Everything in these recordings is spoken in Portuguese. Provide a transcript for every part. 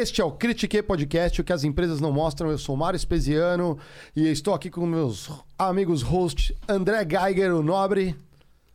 Este é o Critique Podcast, o que as empresas não mostram. Eu sou Mário Espesiano e estou aqui com meus amigos hosts André Geiger, o Nobre,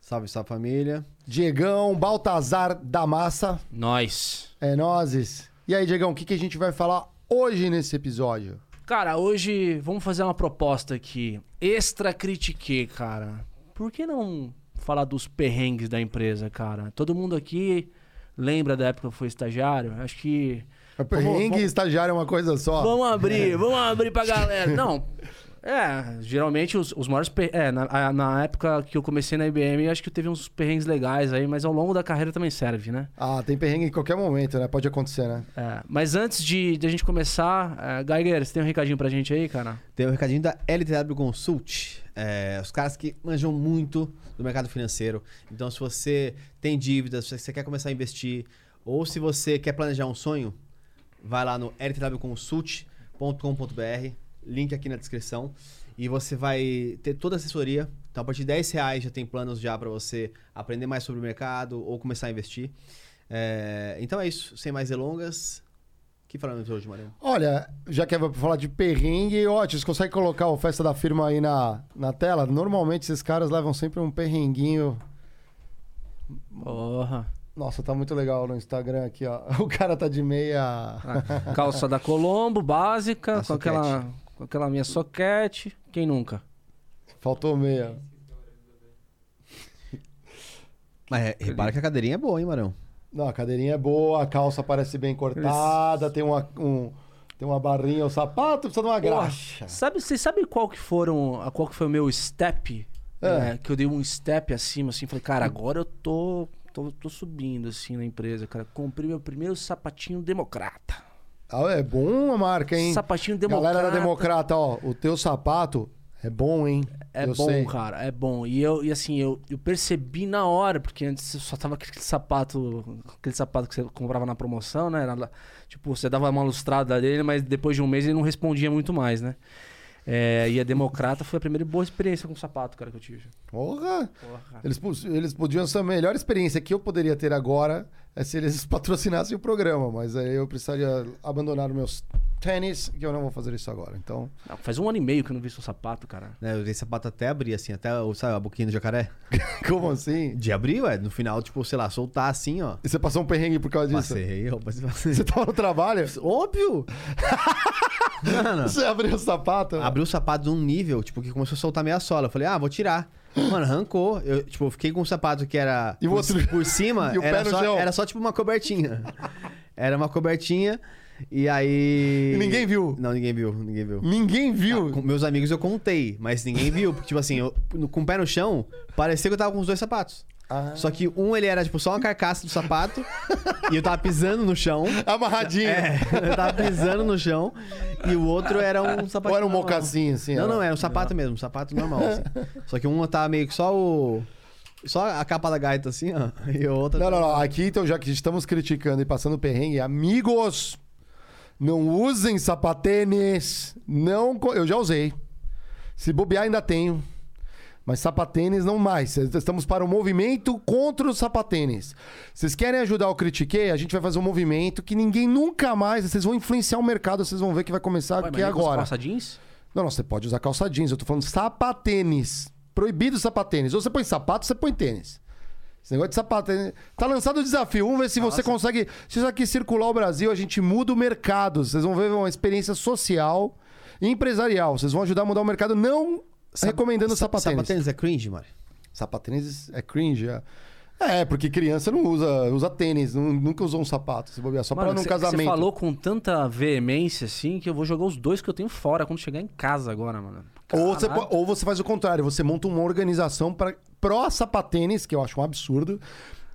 Salve, salve família. Diegão, Baltazar da Massa. Nós. É nozes. E aí, Diegão, o que, que a gente vai falar hoje nesse episódio? Cara, hoje vamos fazer uma proposta aqui. Extra critique, cara. Por que não falar dos perrengues da empresa, cara? Todo mundo aqui lembra da época que eu fui estagiário? Acho que. Perrengue vamos- e estagiário é uma coisa só. Vamos abrir, vamos abrir pra galera. Não. É, geralmente os, os maiores. per- É, na, na época que eu comecei na IBM, acho que teve uns perrengues legais aí, mas ao longo da carreira também serve, né? Ah, tem perrengue em qualquer momento, né? Pode acontecer, né? É, mas antes de, de a gente começar, é, Geiger, você tem um recadinho pra gente aí, cara? Tem o recadinho da LTW Consult. É, os caras que manjam muito do mercado financeiro. Então, se você tem dívidas, se você quer começar a investir, ou se você quer planejar um sonho, vai lá no ltwconsult.com.br, link aqui na descrição, e você vai ter toda a assessoria. Então, a partir de 10 reais já tem planos já para você aprender mais sobre o mercado ou começar a investir. É, então é isso, sem mais delongas. O que falamos hoje, Mariano? Olha, já que é pra falar de perrengue, ó, vocês conseguem colocar o Festa da Firma aí na, na tela? Normalmente esses caras levam sempre um perrenguinho. Porra. Nossa, tá muito legal no Instagram aqui, ó. O cara tá de meia. A calça da Colombo, básica, A com aquela, com aquela minha soquete. Quem nunca? Faltou meia. Mas é, repara que a cadeirinha é boa, hein, Marão? Não, a cadeirinha é boa, a calça parece bem cortada, tem uma, um, tem uma barrinha, o sapato precisa de uma graxa. Sabe, vocês sabem qual que foram, qual que foi o meu step? É. É, que eu dei um step acima, assim, falei, cara, agora eu tô, tô, tô subindo, assim, na empresa, cara. Comprei meu primeiro sapatinho democrata. Ah, é bom a marca, hein? Sapatinho democrata. Galera da Democrata, ó, o teu sapato é bom, hein? É Eu bom, sei. cara, é bom. E eu, e assim, eu, eu percebi na hora, porque antes eu só tava aquele sapato, aquele sapato que você comprava na promoção, né? Era tipo, você dava uma lustrada dele, mas depois de um mês ele não respondia muito mais, né? É, e a Democrata foi a primeira boa experiência com sapato, cara, que eu tive. Porra! Porra. Eles, eles podiam ser a melhor experiência que eu poderia ter agora é se eles patrocinassem o programa, mas aí eu precisaria abandonar os meus tênis, que eu não vou fazer isso agora. Então, Não, faz um ano e meio que eu não vi seu sapato, cara. Né, eu usei sapato até abrir, assim, até, o- sabe, a boquinha do jacaré? como assim? De abrir, ué, no final, tipo, sei lá, soltar assim, ó. E você passou um perrengue por causa disso? Passei, eu passei. Você tava no trabalho? Óbvio! Mano, Você abriu o sapato? abriu o sapato num nível, tipo, que começou a soltar meia sola. Eu falei, ah, vou tirar. Mano, arrancou. Eu, tipo, eu fiquei com um sapato que era E o por, outro- por cima, E o pé era, no só, chão. era só tipo uma cobertinha. Era uma cobertinha. E aí. E ninguém viu? Não, ninguém viu, ninguém viu. Ninguém viu. Ah, com meus amigos eu contei, mas ninguém viu. Porque, tipo assim, eu, com o pé no chão, parecia que eu tava com os dois sapatos. Ah. Só que um ele era, tipo, só uma carcaça do sapato. e eu tava pisando no chão. Amarradinho. É, eu tava pisando no chão. E o outro era um sapato. Ou era um mocassim, assim? Não, era- não, era um sapato mesmo, um sapato normal. assim. Só que um tava meio que só o. Só a capa da gaita, assim, ó. E o outro. Não, não, não. Aqui, então, já que estamos criticando e passando perrengue, amigos, não usem sapatênis. Não, eu já usei. Se bobear, ainda tenho. Mas sapatênis não mais. Estamos para o movimento contra os sapatênis. Vocês querem ajudar o Critiquei? A gente vai fazer um movimento que ninguém nunca mais. Vocês vão influenciar o mercado, vocês vão ver que vai começar Ué, nem com agora. calça jeans? Não, não, você pode usar calça jeans. Eu tô falando sapatênis. Proibido sapatênis. Ou você põe sapato, ou você põe tênis. Esse negócio de sapatênis. Tá lançado o desafio. Vamos ver se você consegue. Se isso aqui circular o Brasil, a gente muda o mercado. Vocês vão ver uma experiência social e empresarial. Vocês vão ajudar a mudar o mercado, não recomendando Sa- sapatênis. Sapatênis é cringe, mano. Sapatênis é cringe. É. É, porque criança não usa, usa tênis, não- nunca usou um sapato, se bobear, só Mano, pra num cê- casamento. Você falou com tanta veemência, assim, que eu vou jogar os dois que eu tenho fora quando chegar em casa agora, mano. Ou você, ou você faz o contrário, você monta uma organização para pró sapatênis, que eu acho um absurdo,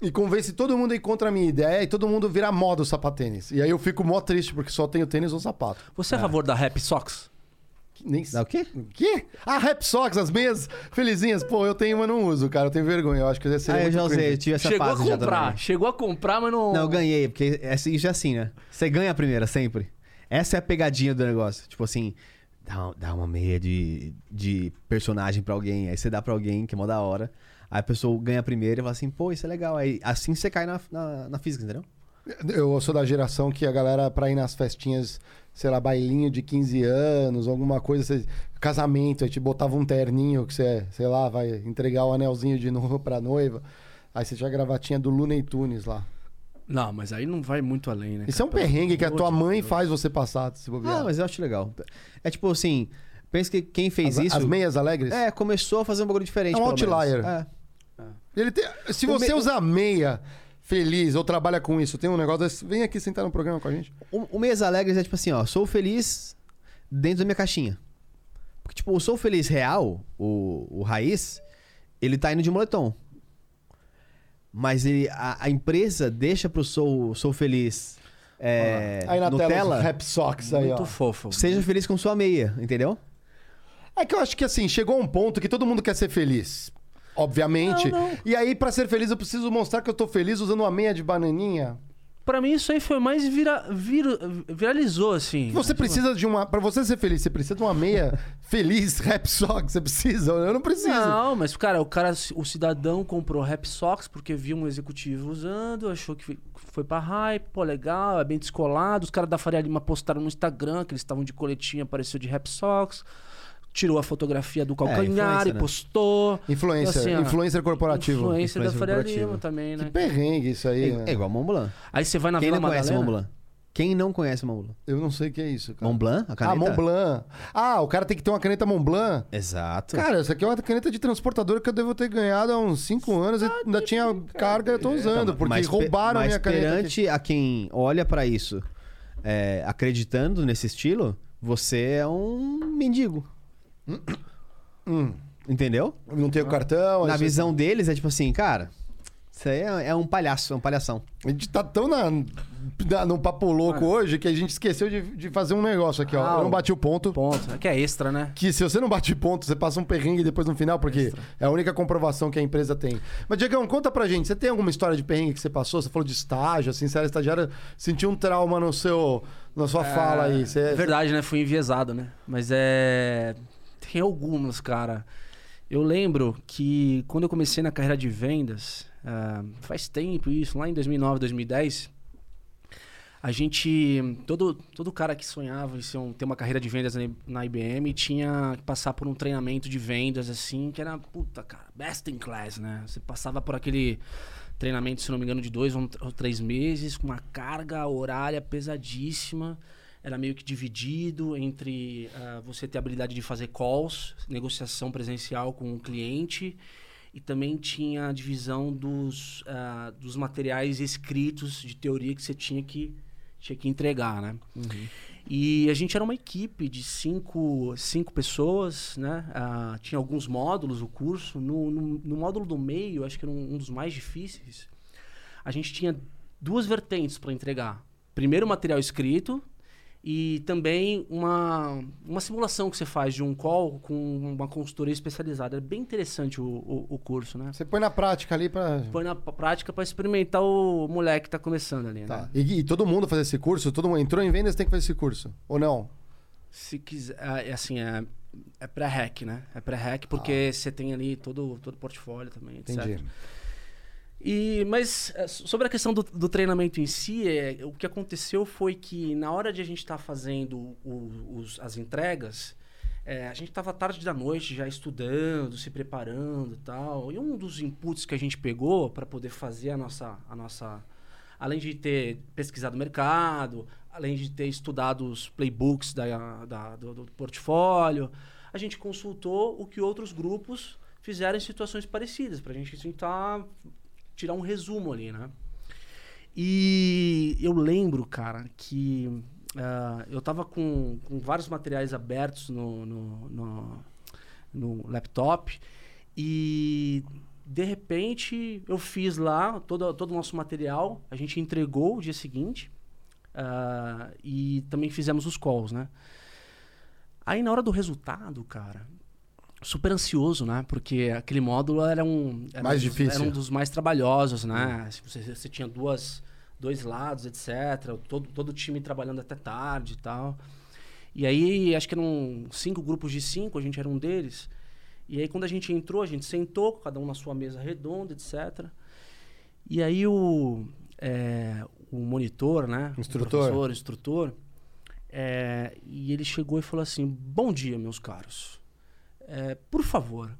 e convence todo mundo a ir contra a minha ideia e todo mundo vira moda o sapatênis. E aí eu fico mó triste porque só tenho tênis ou sapato. Você é a favor da Rap Socks? Nem Dá o quê? O quê? Ah, Rap Socks, as meias felizinhas. Pô, eu tenho, mas não uso, cara. Eu tenho vergonha. Eu acho que deve ser. Ah, eu já usei, eu tive essa Chegou a fase já comprar, chegou a comprar, mas não... Não, eu ganhei, porque é assim- isso é assim, né? Você ganha a primeira, sempre. Essa é a pegadinha do negócio. Tipo assim, dá, dá uma meia de, de personagem pra alguém, aí você dá pra alguém, que é mó da hora. Aí a pessoa ganha a primeira e fala assim, pô, isso é legal. Aí assim você cai na, na, na física, entendeu? Eu sou da geração que a galera, pra ir nas festinhas, sei lá, bailinho de 15 anos, alguma coisa, você- casamento, aí te botava um terninho que você, sei lá, vai entregar o anelzinho de novo pra noiva. Aí você tinha a gravatinha do Looney Tunes lá. Não, mas aí não vai muito além, né? Isso é um perrengue que a tua mãe faz você passar, se bobear. Ah, mas eu acho legal. É tipo assim, pensa que quem fez as, isso. as meias alegres? É, começou a fazer um bagulho diferente. É um pelo menos. outlier. É. Ele tem- se você me- usa meia feliz ou trabalha com isso, tem um negócio desse, vem aqui sentar no programa com a gente. O, o Meias Alegres é tipo assim, ó, sou feliz dentro da minha caixinha. Porque, tipo, o Sou Feliz real, o, o raiz, ele tá indo de moletom. Mas ele, a, a empresa deixa pro Sou, Sou Feliz é, aí na tela, Nutella, os rap socks aí, Muito ó. fofo. seja feliz com sua meia, entendeu? É que eu acho que assim, chegou um ponto que todo mundo quer ser feliz. Obviamente. Não, não. E aí, pra ser feliz, eu preciso mostrar que eu tô feliz usando uma meia de bananinha. Pra mim, isso aí foi mais vira, vira- viralizou, assim. Você precisa de uma. Pra você ser feliz, você precisa de uma meia feliz, rap socks. Você precisa? Eu não preciso. Não, mas, cara, o cara, o cidadão comprou Rap Socks porque viu um executivo usando, achou que foi pra hype, pô, legal, é bem descolado. Os caras da Faria Lima postaram no Instagram que eles estavam de coletinha, apareceu de Rap Socks. Tirou a fotografia do calcanhar influencer, e né? postou. Influencer. Assim, ó, influencer corporativo. Influencer da Influencer Faria corporativo. Lima também, Que né? perrengue isso É, aí. é né? igual Mont Blanc. Aí você vai na Quem Vila não conhece Madalena. Mont Blanc? Quem não conhece Mont Blanc? Eu não sei o que é isso, cara. Mont Blanc, a Ah, caneta? Mont Blanc. Ah, o cara tem que ter uma caneta Mont Blanc. Exato. Cara, essa aqui é uma caneta de transportador que eu devo ter ganhado há uns 5 anos e ainda tinha carga, eu tô usando, Então, porque mas roubaram a mas minha caneta. aqui. perante a quem olha pra isso é, acreditando nesse estilo, você é um mendigo. Hum, Entendeu? não tenho cartão. Na visão deles é tipo assim, cara, Isso aí é, é um palhaço, é um palhação. A gente tá tão na, na- no papo louco hoje que a gente esqueceu de, de fazer um negócio aqui, ó. Ah, Eu não o- bati o ponto. Ponto. É que é extra, né? Que se você não bate ponto, você passa um perrengue depois no final, porque é a única comprovação que a empresa tem. Mas, Diegão, conta pra gente, você tem alguma história de perrengue que você passou? Você falou de estágio, assim, você era estagiário, sentiu um trauma no seu, na sua fala aí. Você, É verdade, né? Fui enviesado, né? Mas é. Tem algumas, cara. Eu lembro que quando eu comecei na carreira de vendas, ah, faz tempo isso, lá em 2009, 2010, a gente. Todo, todo cara que sonhava em um- ter uma carreira de vendas na, na IBM tinha que passar por um treinamento de vendas, assim, que era, puta, cara, best in class, né? Você passava por aquele treinamento, se não me engano, de dois ou três meses, com uma carga horária pesadíssima. Era meio que dividido entre ah, você ter a habilidade de fazer calls, negociação presencial com o cliente, e também tinha a divisão dos, ah, dos materiais escritos de teoria que você tinha que, tinha que entregar, né? E a gente era uma equipe de cinco, cinco pessoas, né? Ah, tinha alguns módulos o curso. No, no, no módulo do meio, acho que era um, um dos mais difíceis, a gente tinha duas vertentes para entregar. Primeiro, material escrito e também uma, uma simulação que você faz de um call com uma consultoria especializada. É bem interessante o, o, o curso, né? você põe na prática ali pra. Põe na prática para experimentar o moleque que tá começando ali, Tá. né? E, e todo mundo fazer esse curso? Todo mundo entrou em vendas tem que fazer esse curso? Ou não? Se quiser, é, é assim, é, é pré-hack, né? É pré-hack porque você tem ali todo todo o portfólio também, etc. Entendi. E, mas so- sobre a questão do, do treinamento em si, é, o que aconteceu foi que na hora de a gente estar fazendo o- os- as entregas, é, a gente estava tarde da noite já estudando, se preparando e tal. E um dos inputs que a gente pegou para poder fazer a nossa, a nossa. Além de ter pesquisado o mercado, além de ter estudado os playbooks da, da- do, do portfólio, a gente consultou o que outros grupos fizeram em situações parecidas, para a gente tentar tirar um resumo ali, né? E eu lembro, cara, que ah, eu tava com, com vários materiais abertos no, no, no, no laptop e de repente eu fiz lá todo, todo o nosso material, a gente entregou o dia seguinte ah, e também fizemos os calls, né? Aí na hora do resultado, cara, super ansioso, né? Porque aquele módulo era um era Mais um dos- difícil. era um dos mais trabalhosos, né? Se Você, você tinha duas dois lados, etc. Todo todo o time trabalhando até tarde e tal. E aí acho que eram cinco grupos de cinco, a gente era um deles. E aí quando a gente entrou, a gente sentou, cada um na sua mesa redonda, etc. E aí o é, o monitor, né? Instrutor. O professor, o instrutor, é, e ele chegou e falou assim: Bom dia, meus caros. É, por favor,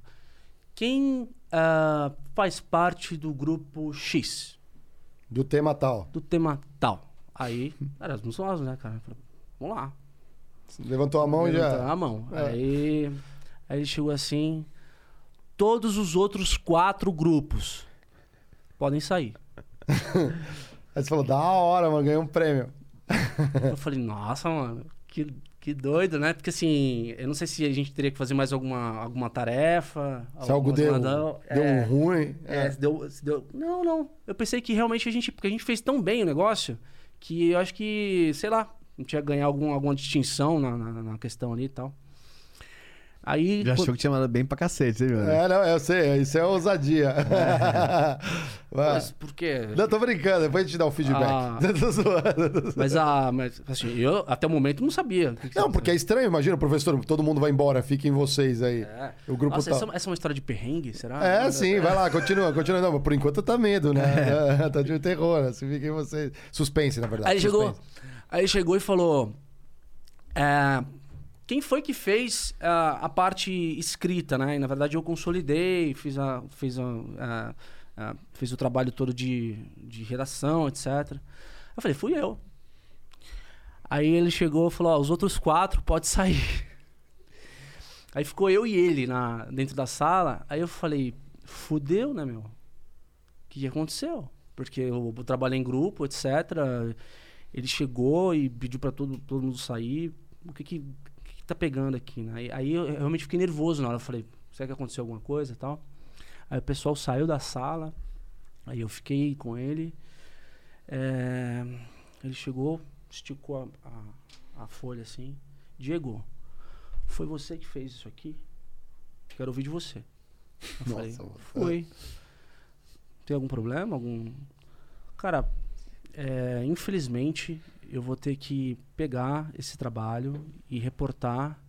quem ah, faz parte do grupo X, Do tema tal. do tema tal? Aí, Erasmus nós, né, cara? Falei, Vamos lá. Levantou a mão e Levantou já. a mão. É. Aí, aí ele chegou assim: Todos os outros quatro grupos podem sair. Aí você falou, da hora, mano, ganhei um prêmio. Eu falei, nossa, mano, que, que doido, né? Porque assim, eu não sei se a gente teria que fazer mais alguma, alguma tarefa. Se algo deu, demanda- deu é, um ruim. é, se deu, se deu- Não, não. Eu pensei que realmente a gente. Porque a gente fez tão bem o negócio que eu acho que, sei lá, a gente ia ganhar algum, alguma distinção na, na, na questão ali e tal. Aí. Já quando- achou que tinha mandado bem pra cacete, viu, né? É, não, eu sei, isso é ousadia. Vai. Mas por quê? Não, tô brincando, depois a gente dá o feedback. Ah. Tô zoando. Mas, a, mas assim, eu até o momento não sabia. que que Não, porque é estranho, imagina, professor, todo mundo vai embora, fiquem vocês aí. É. O grupo Nossa, tá... essa, essa é uma história de perrengue, será? É, sim, vai lá, continua, continua. Não, mas por enquanto tá medo, né? tá de terror, assim, fiquem vocês. Suspense, na verdade. Aí ele chegou, aí chegou e falou: é, quem foi que fez ah, a parte escrita, né? E, na verdade eu consolidei, fiz, a, fiz, a, a- a- fiz o trabalho todo de, de redação, etc. Eu falei, fui eu. Aí ele chegou e falou: os outros quatro pode sair. Aí ficou eu e ele na, dentro da sala. Aí eu falei: fudeu, né, meu? O que, que aconteceu? Porque eu, eu trabalhei em grupo, etc. Ele chegou e pediu pra todo, todo mundo sair. O que que tá pegando aqui, né? Aí, aí eu realmente fiquei nervoso na hora. Eu falei, será que aconteceu alguma coisa e tal? Aí o pessoal saiu da sala. Aí eu fiquei com ele. é, ele chegou, esticou a, a- a folha assim. Diego, foi você que fez isso aqui? Quero ouvir de você. Eu falei, Nossa, mano. foi. Tem algum problema? Algum. Cara, é, infelizmente eu vou ter que pegar esse trabalho e reportar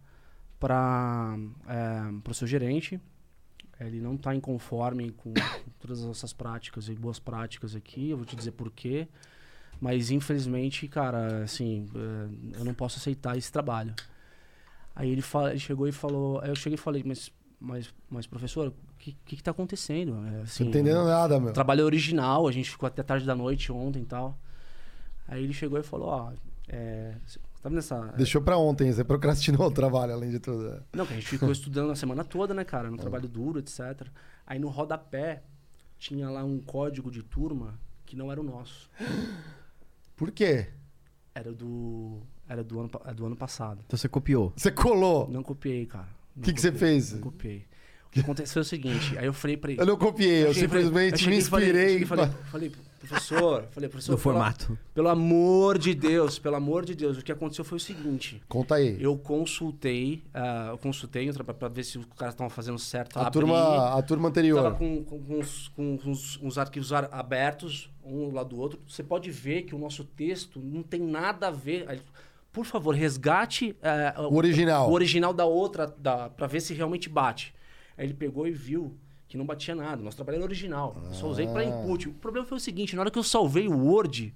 para o seu gerente. Ele não está inconforme com todas as nossas práticas e boas práticas aqui. Eu vou te dizer por quê. Mas infelizmente, cara, assim, é, eu não posso aceitar esse trabalho. Aí ele, fala, ele chegou e falou. Aí eu cheguei e falei, mas, mas, mas professor, o que, que, que tá acontecendo? É, Não assim, entendendo nada, meu. Trabalho original, a gente ficou até tarde da noite ontem e tal. Aí ele chegou e falou, ó, é, cê tá vendo essa... Deixou pra ontem, você procrastinou o trabalho, além de tudo. é. Não, que a gente ficou estudando a semana toda, né, cara? No trabalho duro, etc. Aí no rodapé tinha lá um código de turma que não era o nosso. Por quê? Era do... Era do ano, é do ano passado. Então você copiou. Você colou. Não copiei, cara. Não Que que você fez? Não copiei. O que aconteceu é o seguinte, aí eu falei pra ele... Eu não copiei, eu, cheguei e falei- simplesmente eu me falei- inspirei. cheguei e Falei, falei, professor, falei, professor, No pelo- formato. Pelo amor de Deus, pelo amor de Deus, o que aconteceu foi o seguinte. Conta aí. Eu consultei, ah, eu consultei pra, pra ver se os caras estavam fazendo certo. a, abri, turma, a turma anterior. Tava com, com, com uns, com uns- uns arquivos ar- abertos, um lado do outro. Você pode ver que o nosso texto não tem nada a ver. Aí, Por favor, resgate eh, O original. o original da outra, da, pra ver se realmente bate. Aí ele pegou e viu que não batia nada. Nosso trabalho era original. Eu só usei Ah. pra input. O problema foi o seguinte: na hora que eu salvei o Word,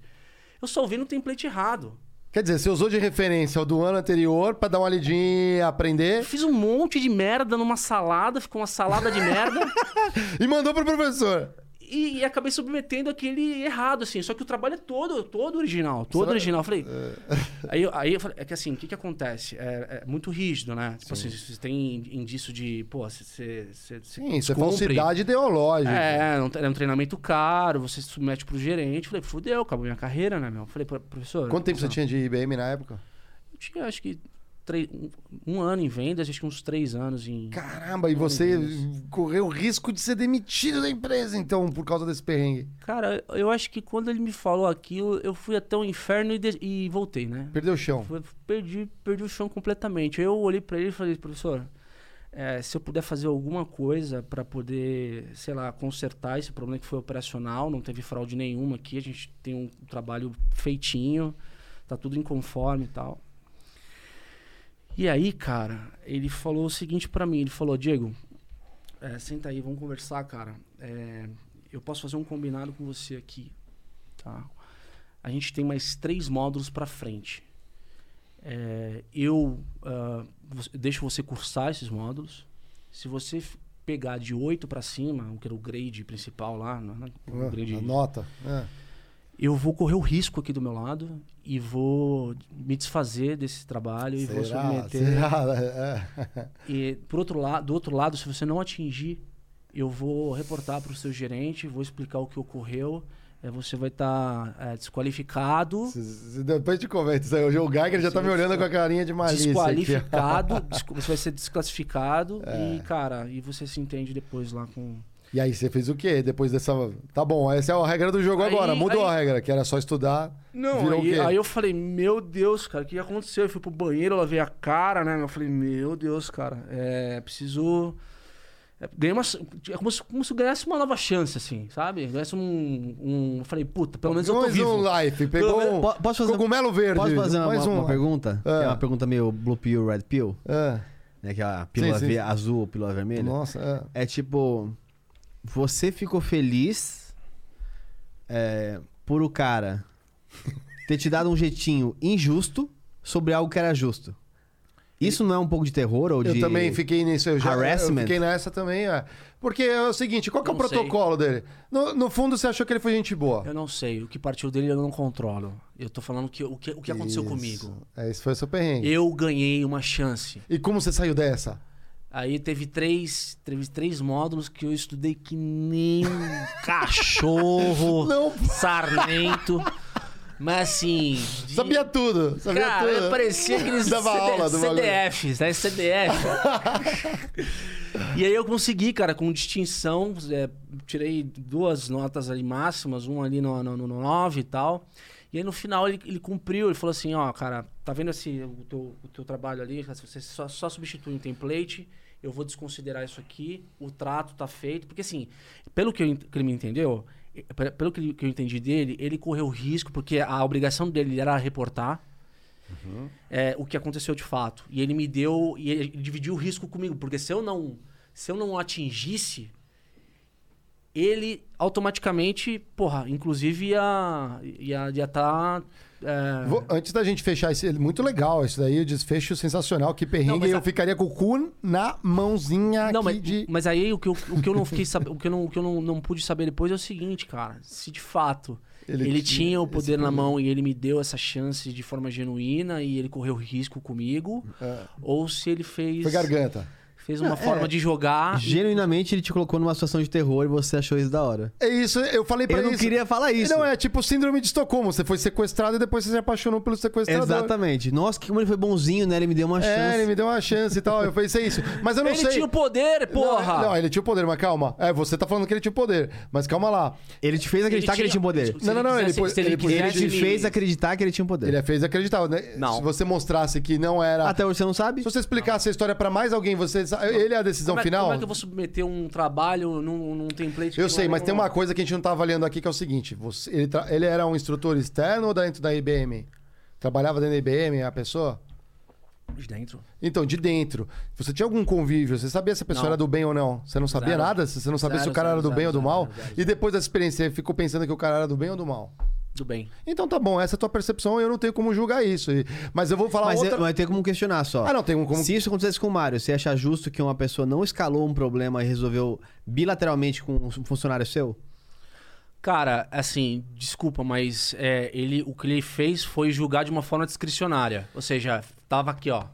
eu salvei no template errado. Quer dizer, você usou de referência o do ano anterior pra dar uma lidinha, Eu aprender fiz um monte de merda numa salada, ficou uma salada de merda. e mandou pro professor. E, e acabei submetendo aquele errado, assim. Só que o trabalho é todo, todo original. Todo Será- original. Eu falei. Aí, eu- aí eu falei, é que assim, o que que acontece? É, é muito rígido, né? Tipo assim, se tem indício de, pô, você. você- você- você Sim, isso é falsidade ideológica. É, não- é um treinamento caro, você se submete pro gerente. Eu Falei, fudeu, acabou minha carreira, né, meu? Eu Falei, "Pro- professor. Quanto tempo você tinha de IBM na época? Eu tinha, acho que, três, um, ano em vendas, acho que uns três anos em. Caramba, e você correu o risco de ser demitido da empresa, então, por causa desse perrengue. Cara, eu acho que quando ele me falou aquilo, eu fui até o inferno e, de- e voltei, né? Perdeu o chão. Foi- Perdi, perdi o chão completamente. Eu olhei pra ele e falei, professor, é, se eu puder fazer alguma coisa pra poder, sei lá, consertar esse problema que foi operacional, não teve fraude nenhuma aqui, a gente tem um trabalho feitinho, tá tudo em conforme e tal. E aí, cara, ele falou o seguinte pra mim, ele falou, Diego, é, senta aí, vamos conversar, cara. É, eu posso fazer um combinado com você aqui, tá? A gente tem mais três módulos pra frente. É, eu vo- deixo você cursar esses módulos. Se você pegar de 8 para cima, o que era o grade principal lá, né, o Ah, grade, a nota. É. eu vou correr o risco aqui do meu lado e vou me desfazer desse trabalho e vou Será? submeter. Será? É. E por outro lado, do outro lado, se você não atingir, eu vou reportar para o seu gerente, vou explicar o que ocorreu. é, você vai estar desqualificado. Se- se- Depois te comento isso aí. O Geiger já tá me olhando com a carinha de malícia. desqualificado, você vai ser desclassificado É. e, cara, e você se entende depois lá com. E aí, você fez o quê depois dessa. Tá bom, essa é a regra do jogo Aí- agora. Mudou aí- a regra, que era só estudar. Não, Virou o aí, quê? aí eu falei, meu Deus, cara, o que aconteceu? Eu fui pro banheiro, eu lavei a cara, né? Eu falei, meu Deus, cara, é preciso. É, ganhei uma, é como, se, como se eu ganhasse uma nova chance, assim, sabe? Ganhasse um. um eu falei, puta, pelo menos eu tô mais vivo. um life. Pegou Pelo um Po- Posso fazer, cogumelo verde. posso fazer uma, mais uma- um. uma pergunta? É. É uma pergunta meio blue pill, red pill. É. Né? Que é a pílula sim. ve- azul, pílula vermelha. Nossa, é. É tipo, você ficou feliz é, por o cara ter te dado um jeitinho injusto sobre algo que era justo. Isso não é um pouco de terror ou Eu de... também fiquei nisso. Eu já, harassment? Eu fiquei nessa também, é. Porque é o seguinte, qual que é o Não sei. protocolo dele? No, no fundo, você achou que ele foi gente boa. Eu não sei, o que partiu dele eu não controlo. Eu tô falando que, o, que, o que aconteceu Isso. comigo. É, esse foi o seu perrengue. Eu ganhei uma chance. E como você saiu dessa? Aí teve três, teve três módulos que eu estudei que nem um cachorro Não. sarnento. Mas assim. de- Sabia tudo, sabia Cara, tudo. parecia aqueles Dava CD aula do. CDFs, né? CDF. e aí eu consegui, cara, com distinção. é, tirei duas notas ali máximas, uma ali no, no, no 9 e tal. E aí no final ele, ele cumpriu, ele falou assim, ó, cara, tá vendo esse, o, teu, o teu trabalho ali? Você só, só substitui um template, eu vou desconsiderar isso aqui, o trato tá feito. Porque assim, pelo que, eu, que ele me entendeu, pe- pelo que, que eu entendi dele, ele correu risco, porque a obrigação dele era reportar é, o que aconteceu de fato. E ele me deu. E ele dividiu o risco comigo. Porque se eu não. Se eu não atingisse, ele automaticamente, porra, inclusive ia. ia ia tá. é, Vou- antes da gente fechar esse. Muito legal isso daí, o desfecho sensacional. Que perrengue. Não, eu a- ficaria com o cu na mãozinha Não, aqui mas, de. mas aí o que eu, o que eu não fiquei sab... o que eu não, o que eu não, não pude saber depois é o seguinte, cara. Se de fato Ele ele, tinha tinha o poder na mão e ele me deu essa chance de forma genuína e ele correu risco comigo, É. ou se ele fez Foi garganta. Fez uma Não, forma é. de jogar. e- Genuinamente ele te colocou numa situação de terror e você achou isso da hora. É isso, eu falei pra Eu não isso. queria falar isso. Não, é tipo síndrome de Estocolmo. Você foi sequestrado e depois você se apaixonou pelo sequestrador. Exatamente. Nossa, que como ele foi bonzinho, né? Ele me deu uma É, chance. ele me deu uma chance e tal. Eu pensei isso. Mas eu não ele sei. tinha o poder, porra! Não, não, ele tinha o poder, mas calma. É, você tá falando que ele tinha o poder. Mas calma lá. Ele te fez acreditar que ele tinha poder. Se Não, não, não, ele quisesse- ele, ele Ele te me- fez acreditar que ele tinha um poder. Ele fez acreditar, né? Não. Se você mostrasse que não era. Até hoje você não sabe? Se você explicasse a história pra mais alguém, você. Ele é a decisão Como é, final? como é que eu vou submeter um trabalho num, num template? Eu sei, é mas tem uma coisa que a gente não tá avaliando aqui que é o seguinte: você- ele, tra- ele era um instrutor externo ou dentro da IBM? Trabalhava dentro da IBM a pessoa? De dentro. Então, de dentro. Você tinha algum convívio? Você sabia se a pessoa Não. era do bem ou não? Você não sabia Zero. nada? Você não sabia se Zero, o cara era zero, do bem ou do mal? E depois dessa experiência, você ficou pensando que o cara era do bem ou do mal? Do bem. Então tá bom, essa é a tua percepção, eu não tenho como julgar isso. E- Mas eu vou falar Mas outra. eu- vai ter como questionar só. Ah, não, tem um como. Se isso acontecesse com o Mário, você acha justo que uma pessoa não escalou um problema e resolveu bilateralmente com um funcionário seu? Cara, assim, desculpa, mas é, ele, o que ele fez foi julgar de uma forma discricionária. Ou seja, tava aqui, ó.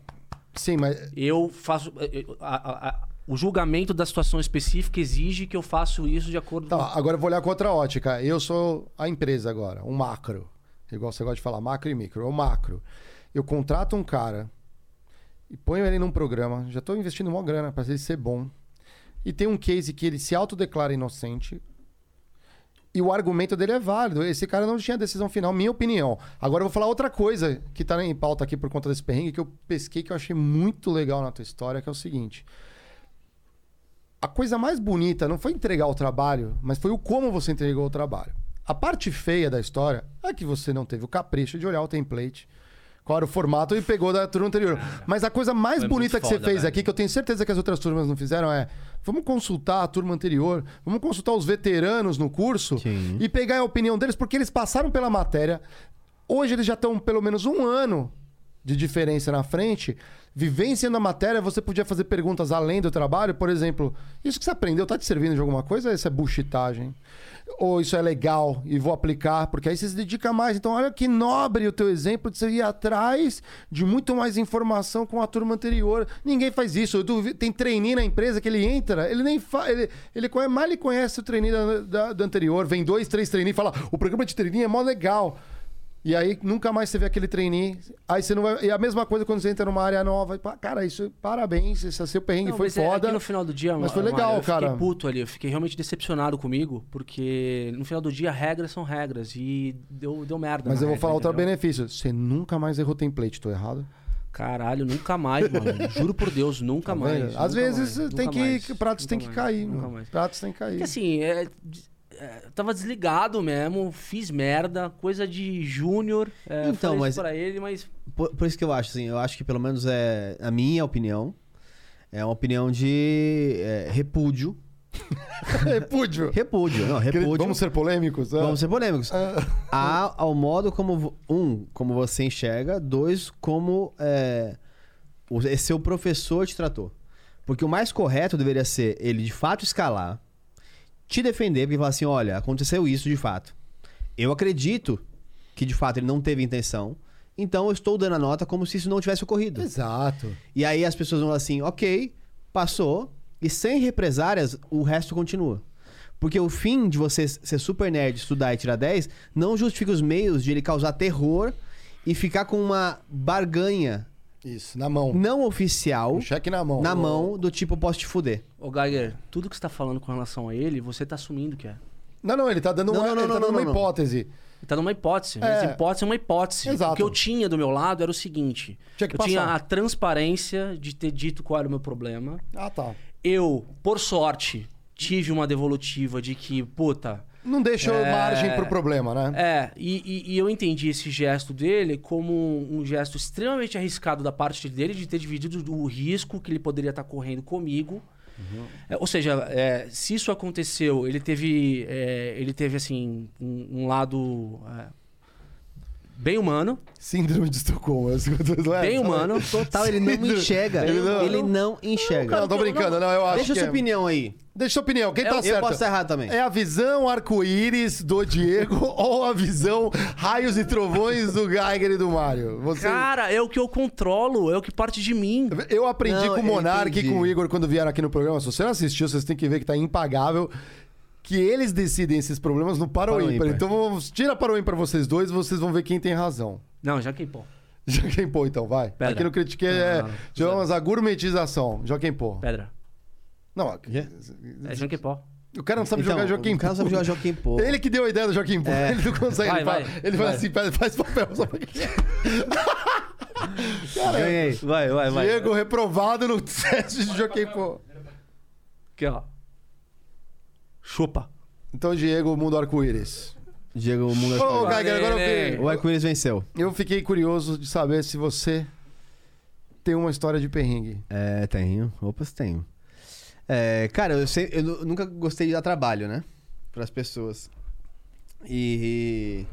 Sim, mas. Eu faço. eu- a- a- o julgamento da situação específica exige que eu faça isso de acordo Tá, agora eu vou olhar com outra ótica. Eu sou a empresa agora, um macro. Igual você gosta de falar, macro e micro. É o macro. Eu contrato um cara e ponho ele num programa. Já estou investindo uma grana para ele ser bom. E tem um case que ele se autodeclara inocente. E o argumento dele é válido. Esse cara não tinha decisão final, minha opinião. Agora eu vou falar outra coisa que tá em pauta aqui por conta desse perrengue que eu pesquei que eu achei muito legal na tua história, que é o seguinte. A coisa mais bonita não foi entregar o trabalho, mas foi o como você entregou o trabalho. A parte feia da história é que você não teve o capricho de olhar o template, qual era o formato e pegou da turma anterior. Mas a coisa mais Foi bonita que você foda, fez velho. aqui, que eu tenho certeza que as outras turmas não fizeram, é vamos consultar a turma anterior, vamos consultar os veteranos no curso Sim. e pegar a opinião deles, porque eles passaram pela matéria. Hoje eles já estão pelo menos um ano de diferença na frente. Vivenciando a matéria, você podia fazer perguntas além do trabalho. Por exemplo, isso que você aprendeu tá te servindo de alguma coisa? Isso é bullshitagem? Ou isso é legal e vou aplicar? Porque aí você se dedica mais. Então, olha que nobre o teu exemplo de você ir atrás de muito mais informação com a turma anterior. Ninguém faz isso. Duvido- tem trainee na empresa que ele entra, ele nem faz. Ele, ele mal ele conhece o trainee da, da anterior. Vem dois, três trainee e fala: o programa de trainee é mó legal. E aí nunca mais você vê aquele trainee. Aí você não vai. E a mesma coisa quando você entra numa área nova. Cara, isso, parabéns, esse seu perrengue Não, foi mas é- foda. aqui no final do dia, mas foi Mário, legal, eu cara. fiquei puto ali, eu fiquei realmente decepcionado comigo, porque no final do dia regras são regras e deu, deu merda. Mas eu vou regra, falar outro entendeu? benefício. Você nunca mais errou template, tô errado? Caralho, nunca mais, mano. Juro por Deus, nunca Tá mais. vendo? nunca Às vezes mais, tem que. mais, pratos tem que mais, cair, nunca mano. mais. Pratos tem que cair. Porque assim, é, é, tava desligado mesmo, fiz merda, coisa de júnior. É, Então, mas- pra ele, mas Por, por isso que eu acho, assim, eu acho que pelo menos é a minha opinião. É uma opinião de é, repúdio. Repúdio. Repúdio, não, repúdio. Vamos ser polêmicos? ah? Vamos ser polêmicos. Ah. A, ao modo como. Um, como você enxerga. Dois, como é, o, esse seu professor te tratou. Porque o mais correto deveria ser ele de fato escalar, te defender, porque falar assim: olha, aconteceu isso de fato. Eu acredito que de fato ele não teve intenção. Então eu estou dando a nota como se isso não tivesse ocorrido. Exato. E aí as pessoas vão falar assim, ok, passou, e sem represárias, o resto continua. Porque o fim de você ser super nerd, estudar e tirar 10, não justifica os meios de ele causar terror e ficar com uma barganha Isso, na mão. não oficial Um cheque na mão. na mão do tipo, posso te fuder. Ô, Geiger, tudo que você tá falando com relação a ele, você tá assumindo que é. Não, não, ele tá dando Não, uma, não, não, ele tá não, dando não, uma hipótese. Ele tá numa hipótese, mas É. hipótese é uma hipótese. Exato. O que eu tinha do meu lado era o seguinte: Tinha que eu tinha a transparência de ter dito qual era o meu problema. Ah, tá. Eu, por sorte, tive uma devolutiva de que, puta. Não deixa É. margem pro problema, né? É, e, e- e eu entendi esse gesto dele como um gesto extremamente arriscado da parte dele de ter dividido o risco que ele poderia estar correndo comigo. É, ou seja, é, se isso aconteceu, ele teve, é, ele teve assim um, um lado é, bem humano, Síndrome de Estocolmo. eu é? bem humano. Total, ele não Síndrome- enxerga. Ele não- Ele não enxerga. Não, tô brincando, não, eu acho Deixa que sua é- opinião aí. Deixa sua opinião, quem tá eu certo? posso estar errado também. É a visão arco-íris do Diego ou a visão raios e trovões do Geiger e do Mário? Você... Cara, é o que eu controlo, é o que parte de mim. Eu aprendi Não, com o eu Monark e com o Igor quando vieram aqui no programa. Se você não assistiu, vocês têm que ver que tá impagável. Que eles decidem esses problemas no para ou Para ou ímpar. ímpar. Então vamos, tira para o ímpar vocês dois, vocês vão ver quem tem razão. Não, já que pô. Joaquim Pô, então, vai. Pedra. Aqui no Critique é. Chamamos a gourmetização. Joaquim Pô. Pedra. Não, Quê? É Joaquim Pó. o cara não sabe Então, jogar Joaquim O cara não sabe Pô. jogar Joaquim Pô. Ele que deu a ideia do Joaquim Pô. É. Ele não consegue. Vai, ele fala, vai, fala assim: "Pera, faz papel só pra Ganhei. Vai, vai, vai. Diego reprovado no teste de Joaquim Pô. Aqui, ó. Chupa. Então, Diego, mundo arco-íris. Diego, o mundo Ô, arco-íris. Geiger, agora eu, O arco-íris venceu. eu fiquei curioso de saber se você tem uma história de perrengue. É, tenho. Opa, tenho. É, cara, eu, sei- eu nu- nunca gostei de dar trabalho, né? Para as pessoas. E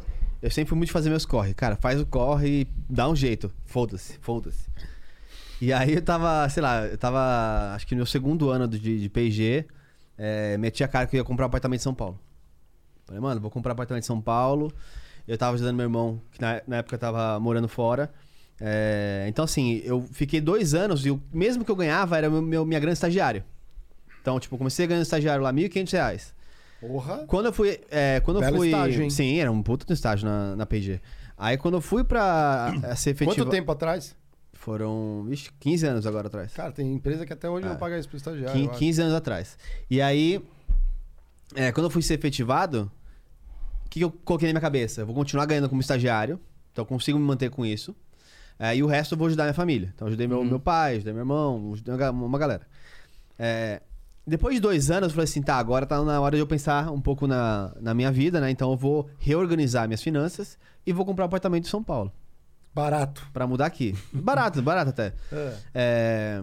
eu sempre fui muito de fazer meus corre. Cara, faz o corre e dá um jeito. Foda-se, foda-se. E aí eu tava, sei lá, eu tava, acho que no meu segundo ano de, de PG, é, meti a cara que eu ia comprar um apartamento em São Paulo. Falei, mano, vou comprar um apartamento em São Paulo. Eu tava ajudando meu irmão, que na, na época tava morando fora. É, então, assim, eu fiquei dois anos e o mesmo que eu ganhava era meu, meu- minha grande estagiário. Então, tipo, comecei ganhando estagiário lá, 1.500 reais. Porra. Quando eu fui. é, quando eu fui. estágio, hein? Sim, era um puta de estágio na, na PG. Aí quando eu fui pra eh, ser efetivo. Quanto tempo atrás? Foram. Vixe, 15 anos agora atrás. Cara, tem empresa que até hoje É. não paga isso pro estagiário. Quin- eu acho. 15 anos atrás. E aí, é, quando eu fui ser efetivado, o que, que eu coloquei na minha cabeça? Eu vou continuar ganhando como estagiário, então eu consigo me manter com isso. É, e o resto eu vou ajudar minha família. Então eu ajudei meu, Uhum. meu pai, ajudei meu irmão, ajudei uma galera. É, depois de dois anos, eu falei assim, tá, agora tá na hora de eu pensar um pouco na, na minha vida, né? Então eu vou reorganizar minhas finanças e vou comprar um apartamento em São Paulo. Barato. Pra mudar aqui. Barato, barato até. É. É...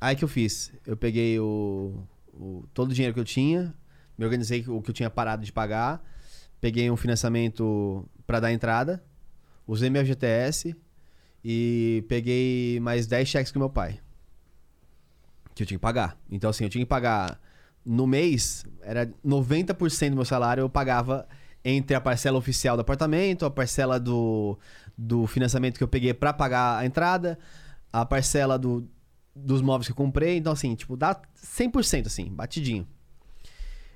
Aí que eu fiz? Eu peguei o, o- todo o dinheiro que eu tinha, me organizei com o que eu tinha parado de pagar, peguei um financiamento pra dar entrada, usei meu FGTS e peguei mais 10 cheques com meu pai. Que eu tinha que pagar. Então, assim, eu tinha que pagar no mês, era 90% do meu salário eu pagava entre a parcela oficial do apartamento, a parcela do, do financiamento que eu peguei pra pagar a entrada, a parcela do, dos móveis que eu comprei. Então, assim, tipo, dá 100%, assim, batidinho.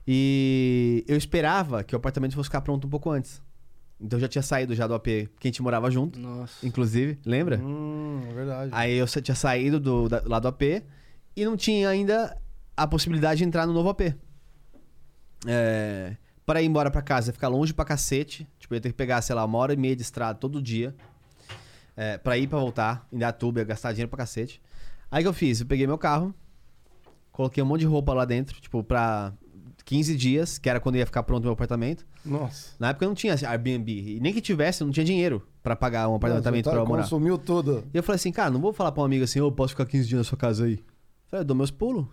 E eu esperava que o apartamento fosse ficar pronto um pouco antes. Então, eu já tinha saído já do AP, que a gente morava junto, Nossa. inclusive, lembra? Hum, é verdade. Aí eu tinha saído do, da, lá do AP e não tinha ainda a possibilidade de entrar no novo AP. É, para ir embora pra casa, ia ficar longe pra cacete. Tipo, eu ia ter que pegar, sei lá, uma hora e meia de estrada todo dia. É, pra ir pra voltar, em Datuba, ia gastar dinheiro pra cacete. Aí o que eu fiz? Eu peguei meu carro, coloquei um monte de roupa lá dentro, tipo, pra 15 dias, que era quando ia ficar pronto o meu apartamento. Nossa. Na época não tinha Airbnb. E nem que tivesse, eu não tinha dinheiro pra pagar um apartamento pra eu morar. Consumiu tudo. E eu falei assim, cara, não vou falar pra um amigo assim, ô, posso ficar 15 dias na sua casa aí? Eu falei, eu dou meus pulos.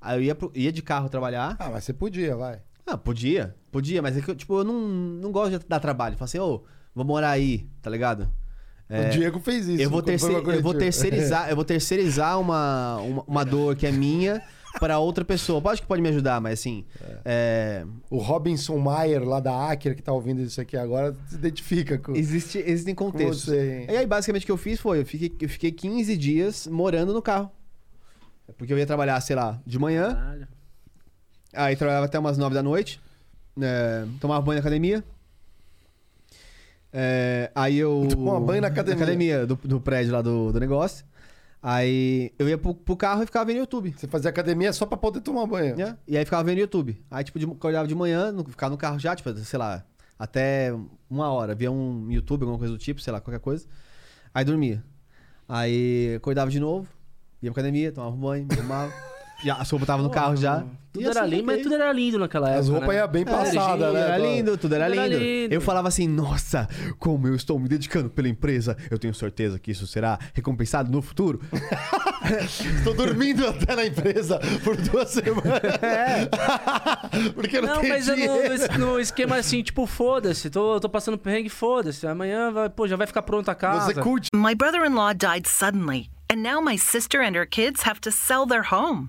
Aí eu ia, pro- ia de carro trabalhar. Ah, mas você podia, vai. Ah, podia, podia, mas é que eu, tipo, eu não, não gosto de dar trabalho. Falei assim, ô, vou morar aí, tá ligado? É, O Diego fez isso. eu vou, pra eu vou terceirizar, eu vou terceirizar uma, uma, uma dor que é minha pra outra pessoa. Pode que pode me ajudar, mas assim, é, O Robinson Maier, lá da Acker, que tá ouvindo isso aqui agora, se identifica com, existe, existem com contextos. você. E aí, basicamente, o que eu fiz foi, eu fiquei, eu fiquei 15 dias morando no carro. Porque eu ia trabalhar, sei lá, de manhã, Caralho. Aí trabalhava até umas 9 da noite. é, tomava banho na academia. É, aí eu. Tomava banho na academia. do, do prédio lá do, do negócio. Aí eu ia pro, pro carro e ficava vendo YouTube. Você fazia academia só pra poder tomar banho. né? E aí ficava vendo YouTube. Aí, tipo, de, acordava de manhã, no, ficava no carro já, tipo, sei lá, até uma hora. Via um YouTube, alguma coisa do tipo, sei lá, qualquer coisa. Aí dormia. Aí acordava de novo, ia pra academia, tomava banho, me arrumava. já, a sopa tava no carro já. Tudo E era assim, lindo, mas tudo era lindo naquela época. As roupas né? iam bem É, passadas, né? Era lindo, tudo era Tudo era lindo. Eu falava assim, nossa, como eu estou me dedicando pela empresa, eu tenho certeza que isso será recompensado no futuro. Estou dormindo até na empresa por duas semanas. Porque não, Não, tem mas eu dinheiro. no, no esquema assim, tipo, foda-se. Tô, tô passando perrengue, foda-se. Amanhã, vai, pô, já vai ficar pronta a casa. Você curte. My brother in law died suddenly, and now my sister and her kids have to sell their home.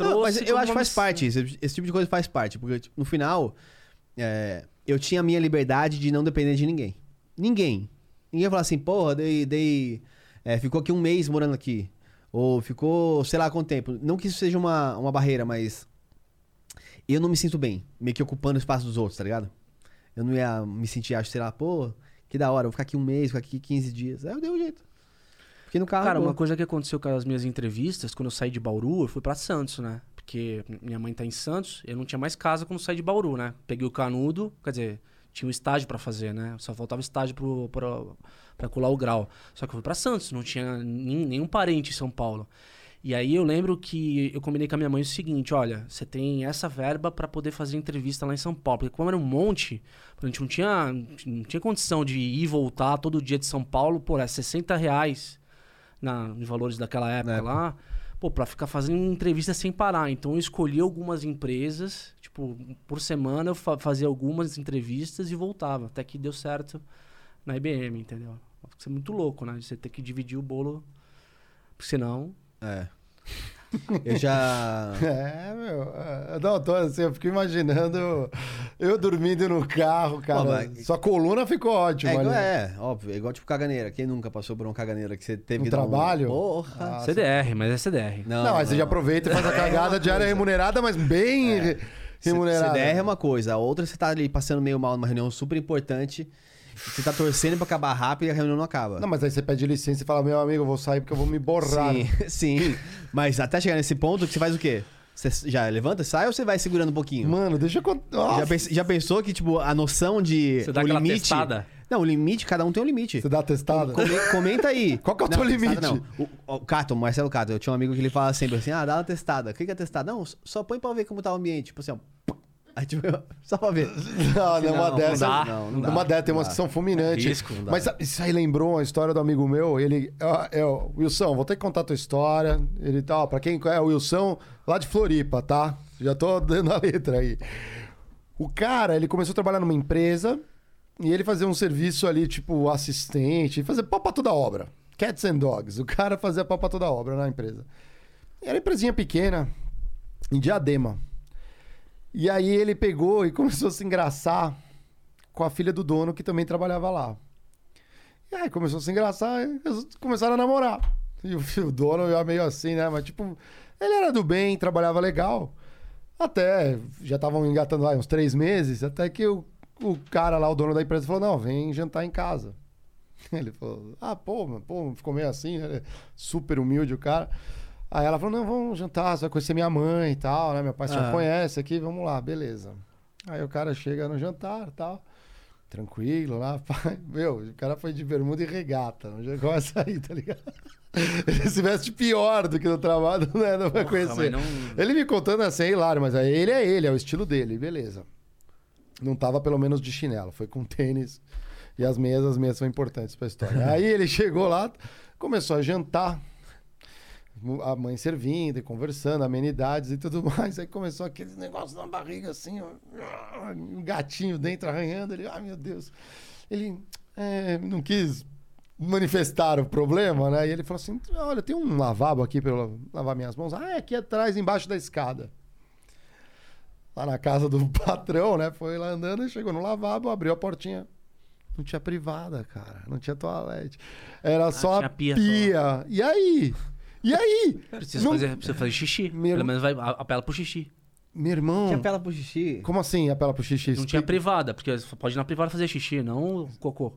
trouxe Não, mas eu acho que faz parte. Esse, esse tipo de coisa faz parte. Porque tipo, no final, é, eu tinha a minha liberdade de não depender de ninguém. Ninguém. Ninguém ia falar assim, porra, dei. dei é, ficou aqui um mês morando aqui. Ou ficou, sei lá quanto tempo. Não que isso seja uma, uma barreira, mas. Eu não me sinto bem, meio que ocupando o espaço dos outros, tá ligado? Eu não ia me sentir, acho, sei lá, pô, que da hora, vou ficar aqui um mês, vou ficar aqui 15 dias. Aí eu dei um jeito. Fiquei no carro. Cara, uma coisa que aconteceu com as minhas entrevistas, quando eu saí de Bauru, eu fui pra Santos, né? Porque minha mãe tá em Santos, eu não tinha mais casa quando saí de Bauru, né? Peguei o canudo, quer dizer, tinha um estágio pra fazer, né? Só faltava estágio pro, pro, pra colar o grau. Só que eu fui pra Santos, não tinha nenhum parente em São Paulo. E aí eu lembro que eu combinei com a minha mãe o seguinte, olha, você tem essa verba pra poder fazer entrevista lá em São Paulo. Porque como era um monte, a gente não tinha, não tinha condição de ir e voltar todo dia de São Paulo, pô, é 60 reais na, nos valores daquela época época. lá, pô, pra ficar fazendo entrevista sem parar. Então eu escolhi algumas empresas, tipo, por semana eu fa- fazia algumas entrevistas e voltava, até que deu certo na IBM, entendeu? Isso é muito louco, né? Você ter que dividir o bolo, porque senão... É. Eu já. É, meu. é, Não, tô assim, eu fico imaginando eu dormindo no carro, cara. Pô, mas- Sua coluna ficou ótima É, igual, é, óbvio. É igual tipo caganeira. Quem nunca passou por uma caganeira que você teve Um que dar trabalho? Porra. Ah, CDR, mas é CDR. Não, aí você já aproveita e faz a cagada de área remunerada, mas bem re- remunerada. CDR é uma coisa. A outra você tá ali passando meio mal numa reunião super importante. Você tá torcendo pra acabar rápido e a reunião não acaba. Não, mas aí você pede licença e fala, meu amigo, eu vou sair porque eu vou me borrar. Sim, sim. Mas até chegar nesse ponto, que você faz o quê? Você já levanta, sai ou você vai segurando um pouquinho? Mano, deixa eu contar. Já, pens- já pensou que, tipo, a noção de. Você dá o aquela limite. testada? Não, o limite, cada um tem um limite. Você dá testada? Come- comenta aí. Qual que é o Não, teu testada limite? Não. O, o Cato, o Marcelo Cato, eu tinha um amigo que ele fala sempre assim: ah, dá uma testada. O que que é testada? Não, só põe pra ver como tá o ambiente. Tipo assim, ó. Aí, tipo, só pra ver. Não, não, uma dessa. não dá, não, não dá, uma dessa, tem umas que são fulminantes. É risco, não dá. Mas isso aí lembrou uma história do amigo meu. Ele. É, o Wilson, vou ter que contar a tua história. Ele tá, ó, pra quem é o Wilson, lá de Floripa, tá? Já tô dando a letra aí. O cara, ele começou a trabalhar numa empresa e ele fazia um serviço ali, tipo, assistente, fazer pau pra toda obra. Cats and Dogs. O cara fazia pau pra toda obra na empresa. Era empresinha pequena, em Diadema. E aí ele pegou e começou a se engraçar com a filha do dono que também trabalhava lá. E aí começou a se engraçar e começaram a namorar. E o dono já meio assim, né? Mas tipo, ele era do bem, trabalhava legal. Até, já estavam engatando lá uns três meses, até que o, o cara lá, o dono da empresa, falou, não, vem jantar em casa. Ele falou, ah, pô, pô, ficou meio assim, né? Super humilde o cara. Aí ela falou, não, vamos jantar, você vai conhecer minha mãe e tal, né? Meu pai já Ah. conhece aqui, vamos lá, beleza. Aí o cara chega no jantar e tal. Tranquilo lá, pai. Meu, o cara foi de bermuda e regata. Não chegou a sair, tá ligado? Ele se veste pior do que no trabalho, né? Não vai Porra, conhecer. não- Ele me contando assim, é hilário, mas aí ele é ele, é o estilo dele, beleza. Não tava pelo menos de chinelo, foi com tênis. E as meias, as meias são importantes pra história. aí ele chegou lá, começou a jantar. A mãe servindo e conversando, amenidades e tudo mais. Aí começou aquele negócio na barriga, assim, ó, um gatinho dentro arranhando. Ele, ai meu Deus. Ele é, não quis manifestar o problema, né? E ele falou assim: Olha, tem um lavabo aqui para eu lavar minhas mãos. Ah, é aqui atrás, embaixo da escada. Lá na casa do patrão, né? Foi lá andando e chegou no lavabo, abriu a portinha. Não tinha privada, cara. Não tinha toalete. Era só tinha a pia pia. E aí? E aí? Precisa, Não- fazer, precisa fazer xixi. Meu- Pelo menos vai, apela pro xixi. Meu irmão. Tinha pela pro xixi. Como assim apela pro xixi? Não tinha privada, porque você pode ir na privada fazer xixi, não cocô.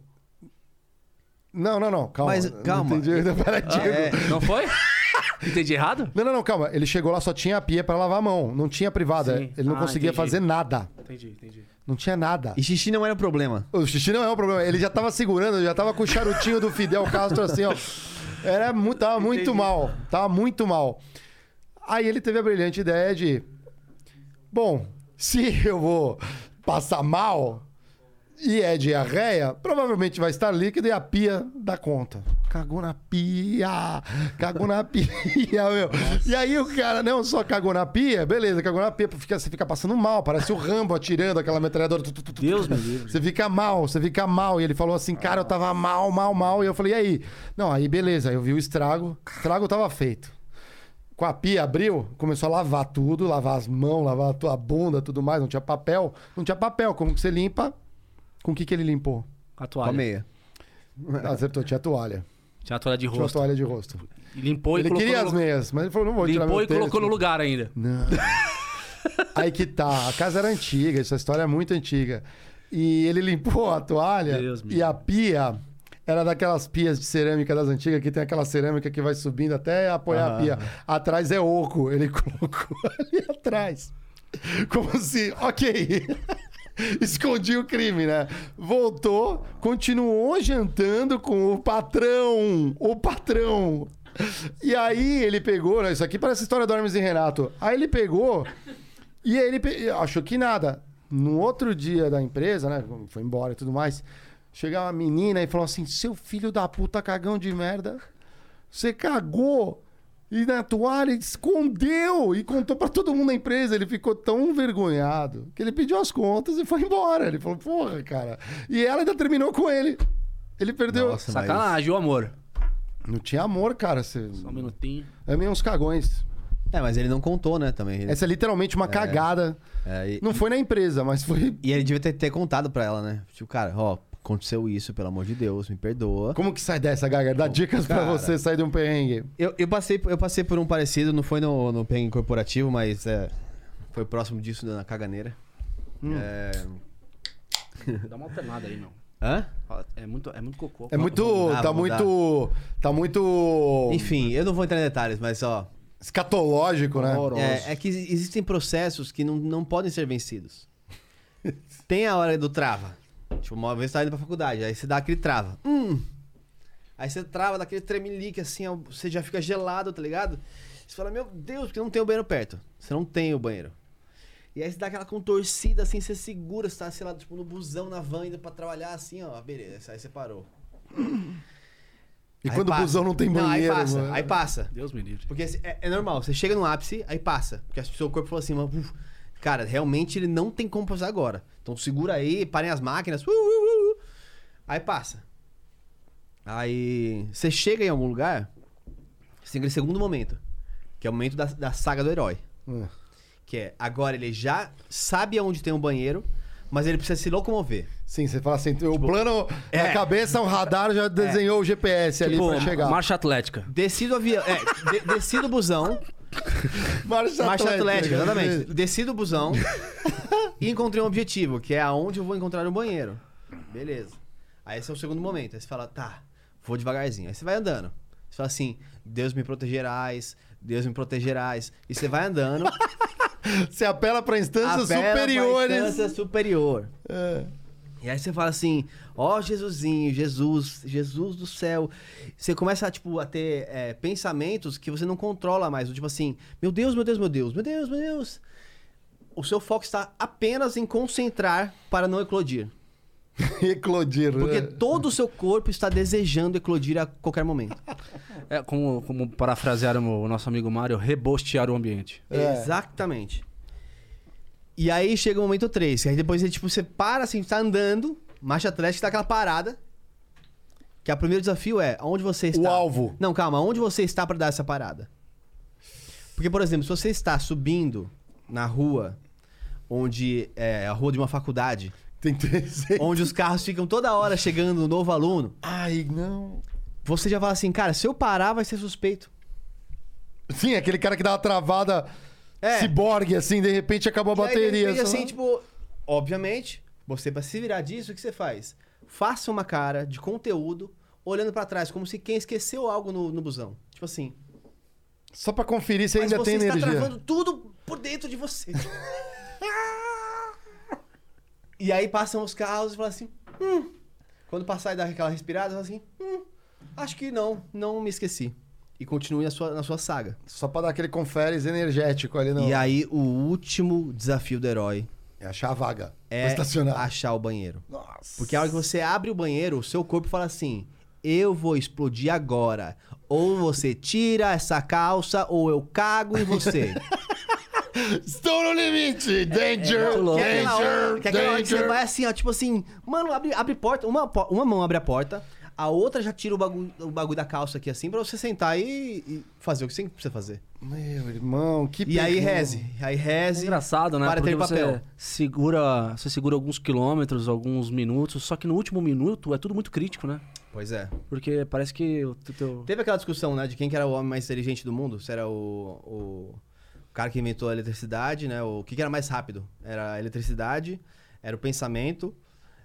Não, não, não. Calma. Mas, Não calma. Entendi. Peraí, Diego. é. Não foi? Entendi errado? Não, não, não, calma. Ele chegou lá, só tinha a pia pra lavar a mão. Não tinha privada. Sim. Ele não Ah, conseguia entendi. fazer nada. Entendi, entendi. Não tinha nada. E xixi não era o problema. O xixi não é um problema. Ele já tava segurando, já tava com o charutinho do Fidel Castro assim, ó. Era muito, tava muito Entendi. mal. Tava muito mal. Aí ele teve a brilhante ideia de. Bom, se eu vou passar mal e é diarreia, provavelmente vai estar líquido e a pia dá conta. Cagou na pia! Cagou na pia, meu. E aí o cara não só cagou na pia, beleza, cagou na pia, fica, você fica passando mal, parece o Rambo atirando aquela metralhadora. Deus me livre. Você fica mal, você fica mal. E ele falou assim, cara, eu tava mal, mal, mal. E eu falei, e aí? Não, aí beleza, eu vi o estrago. O estrago tava feito. Com a pia abriu, começou a lavar tudo, lavar as mãos, lavar a tua bunda, tudo mais. Não tinha papel. Não tinha papel. Como que você limpa? Com o que, que ele limpou? A Com a toalha. meia. Acertou, tinha toalha. Tinha a toalha de Tinha uma rosto. toalha de rosto. E Limpou e ele colocou queria no as lugar. meias, mas ele falou, não vou tirar Limpou e colocou no lugar ainda. Não. Aí que tá. A casa era antiga, essa história é muito antiga. E ele limpou a toalha Deus e a pia era daquelas pias de cerâmica das antigas que tem aquela cerâmica que vai subindo até apoiar a pia. Atrás é oco. Ele colocou ali atrás. Como se, ok. Escondi o crime, né? Voltou, continuou jantando com o patrão. O patrão. E aí ele pegou, né? Isso aqui parece a história do Hermes e Renato. Aí ele pegou e ele pe- achou que nada. No outro dia da empresa, né? Foi embora e tudo mais. Chegou uma menina e falou assim: Seu filho da puta cagão de merda, você cagou e na toalha escondeu e contou pra todo mundo na empresa. Ele ficou tão envergonhado que ele pediu as contas e foi embora. Ele falou: Porra, cara. E ela ainda terminou com ele. Ele perdeu. Nossa, mas- Sacanagem, o amor. Não tinha amor, cara. Você... Só um minutinho. É meio uns cagões. É, mas ele não contou, né, também. Ele- Essa é literalmente uma cagada. é, e, Não foi na empresa, mas foi. e ele devia ter, ter contado pra ela, né? Tipo, cara, ó, aconteceu isso, pelo amor de Deus, me perdoa. Como que sai dessa, Gaga? Dá dicas pra cara. você sair de um perrengue. Eu, eu, passei, eu passei por um parecido, não foi no, no PEN corporativo, mas é, foi próximo disso na caganeira. É... Dá uma alternada aí, meu. Hã? É muito, é muito cocô. É muito. mudar, tá muito. Tá muito. Enfim, eu não vou entrar em detalhes, mas ó. Escatológico, né? É, é que existem processos que não, não podem ser vencidos. Tem a hora do trava. Tipo, uma vez você tá indo pra faculdade, aí você dá aquele trava. Hum. Aí você trava daquele tremelique assim, ó, você já fica gelado, tá ligado? Você fala, meu Deus, porque não tem o banheiro perto. Você não tem o banheiro. E aí você dá aquela contorcida assim, você segura, você tá, sei lá, tipo, no busão, na van, indo pra trabalhar assim, ó, beleza, aí você parou. E Aí quando o passa. busão não tem Não, banheiro. aí passa, mano. aí passa. Deus me livre. Porque assim, é, é normal, você chega no ápice, aí passa. Porque o seu corpo falou assim, "Uf, cara, realmente ele não tem como passar agora. Então segura aí, parem as máquinas. uh, uh, uh, uh." Aí passa. Aí você chega em algum lugar, você tem aquele segundo momento. Que é o momento da, da saga do herói. Hum. Que é, agora ele já sabe aonde tem um banheiro, mas ele precisa se locomover. Sim, você fala assim, o plano é. na cabeça, o radar já desenhou o GPS ali Tipo, pra chegar. Marcha atlética. Desci do avião. É, de- desci do busão. Marcha, Marcha atlética, exatamente. exatamente. Desci do busão e encontrei um objetivo, que é aonde eu vou encontrar um banheiro. Beleza. Aí esse é o segundo momento. Aí você fala, tá, vou devagarzinho. Aí você vai andando. Você fala assim, Deus me protegerás, Deus me protegerás. E você vai andando. Você apela pra instância apela pra superiores. instância superior. É. E aí você fala assim, ó Jesusinho, Jesus, Jesus do céu. Você começa tipo, a ter é, pensamentos que você não controla mais. Tipo assim, meu Deus, meu Deus, meu Deus, meu Deus, meu Deus. O seu foco está apenas em concentrar para não eclodir. Eclodir. Porque né? todo o seu corpo está desejando eclodir a qualquer momento. É, como, como parafrasear o nosso amigo Mário, rebostear o ambiente. É. Exatamente. E aí chega o momento 3, que aí depois tipo, você para assim, tá andando, marcha atlética, dá aquela parada. Que é o primeiro desafio é onde você está. O alvo. Não, calma, onde você está para dar essa parada? Porque, por exemplo, se você está subindo na rua, onde é a rua de uma faculdade, Tem 300. onde os carros ficam toda hora chegando um novo aluno, Ai, não. você já fala assim, cara, se eu parar vai ser suspeito. Sim, aquele cara que dá uma travada É. ciborgue, assim, de repente acabou a E aí, de bateria. repente, só- assim, tipo, obviamente, você pra se virar disso, o que você faz? Faça uma cara de conteúdo olhando pra trás, como se quem esqueceu algo no, no busão. Tipo assim. Só pra conferir se mas ainda você tem está energia. travando tudo por dentro de você. e aí passam os carros e falam assim. Hum. Quando passar e dar aquela respirada, fala assim. Hum, acho que não, não me esqueci. E continue na sua, na sua saga. Só pra dar aquele conferes energético ali no... E aí, o último desafio do herói É achar a vaga. é estacionar. achar o banheiro. Nossa. Porque a hora que você abre o banheiro, o seu corpo fala assim: eu vou explodir agora. Ou você tira essa calça, ou eu cago em você. Estou no limite! Danger! muito louco. que é aquela hora, danger! que é aquela hora que você danger. vai assim, ó, tipo assim, mano, abre, abre porta, uma, uma mão abre a porta, a outra já tira o bagulho, o bagulho da calça aqui assim, pra você sentar e, e fazer o que você precisa fazer. Meu irmão, que E aí perrengue. reze, aí É reze. engraçado, né? Para Porque ter você papel. segura, você segura alguns quilômetros, alguns minutos, só que no último minuto é tudo muito crítico, né? Pois é. Porque parece que o teu... Teve aquela discussão, né, de quem que era o homem mais inteligente do mundo? Se era o, o cara que inventou a eletricidade, né? O que, que era mais rápido? Era a eletricidade, era o pensamento,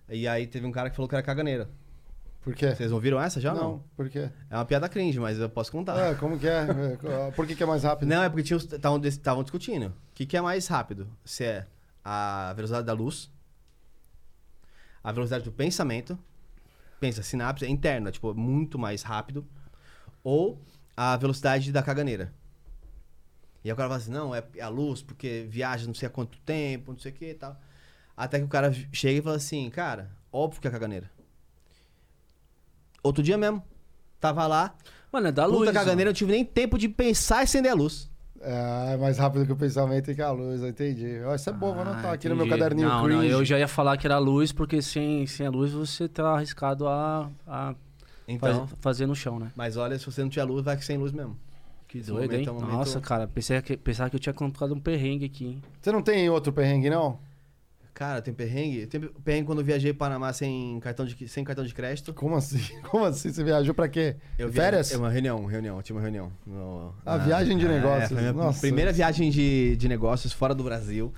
e aí teve um cara que falou que era caganeira. Por quê? Vocês ouviram essa já Não, não? por quê? É uma piada cringe, mas eu posso contar. Ah, como que é? Por que, que é mais rápido? Não, é porque estavam discutindo. O que, que é mais rápido? Se é a velocidade da luz, a velocidade do pensamento, pensa, sinapse é interna, tipo, muito mais rápido, ou a velocidade da caganeira. E aí o cara fala assim, não, é a luz, porque viaja não sei há quanto tempo, não sei o que e tal. Até que o cara chega e fala assim, cara, óbvio que é caganeira. Outro dia mesmo, tava lá, Mano, é da puta luz. caganeira, ó. eu não tive nem tempo de pensar e acender a luz. É, é mais rápido que o pensamento e que a luz, eu entendi. Ó, Isso é bom, vou anotar Ah, aqui no meu caderninho não. Não, eu já ia falar que era a luz, porque sem, sem a luz você tá arriscado a, a Então, faz- fazer no chão, né? mas olha, se você não tiver luz, vai sem luz mesmo. Que doido, momento hein? é um momento- Nossa, cara, pensei que, pensava que eu tinha contado um perrengue aqui, hein? Você não tem outro perrengue, não? Cara, tem perrengue. Tem perrengue quando eu viajei para Panamá sem cartão de, sem cartão de crédito. Como assim? Como assim? Você viajou pra quê? Eu Férias? É uma reunião, reunião. Tinha uma reunião. no- Ah, na- viagem de É, negócios. a minha Nossa. primeira viagem de, de negócios fora do Brasil.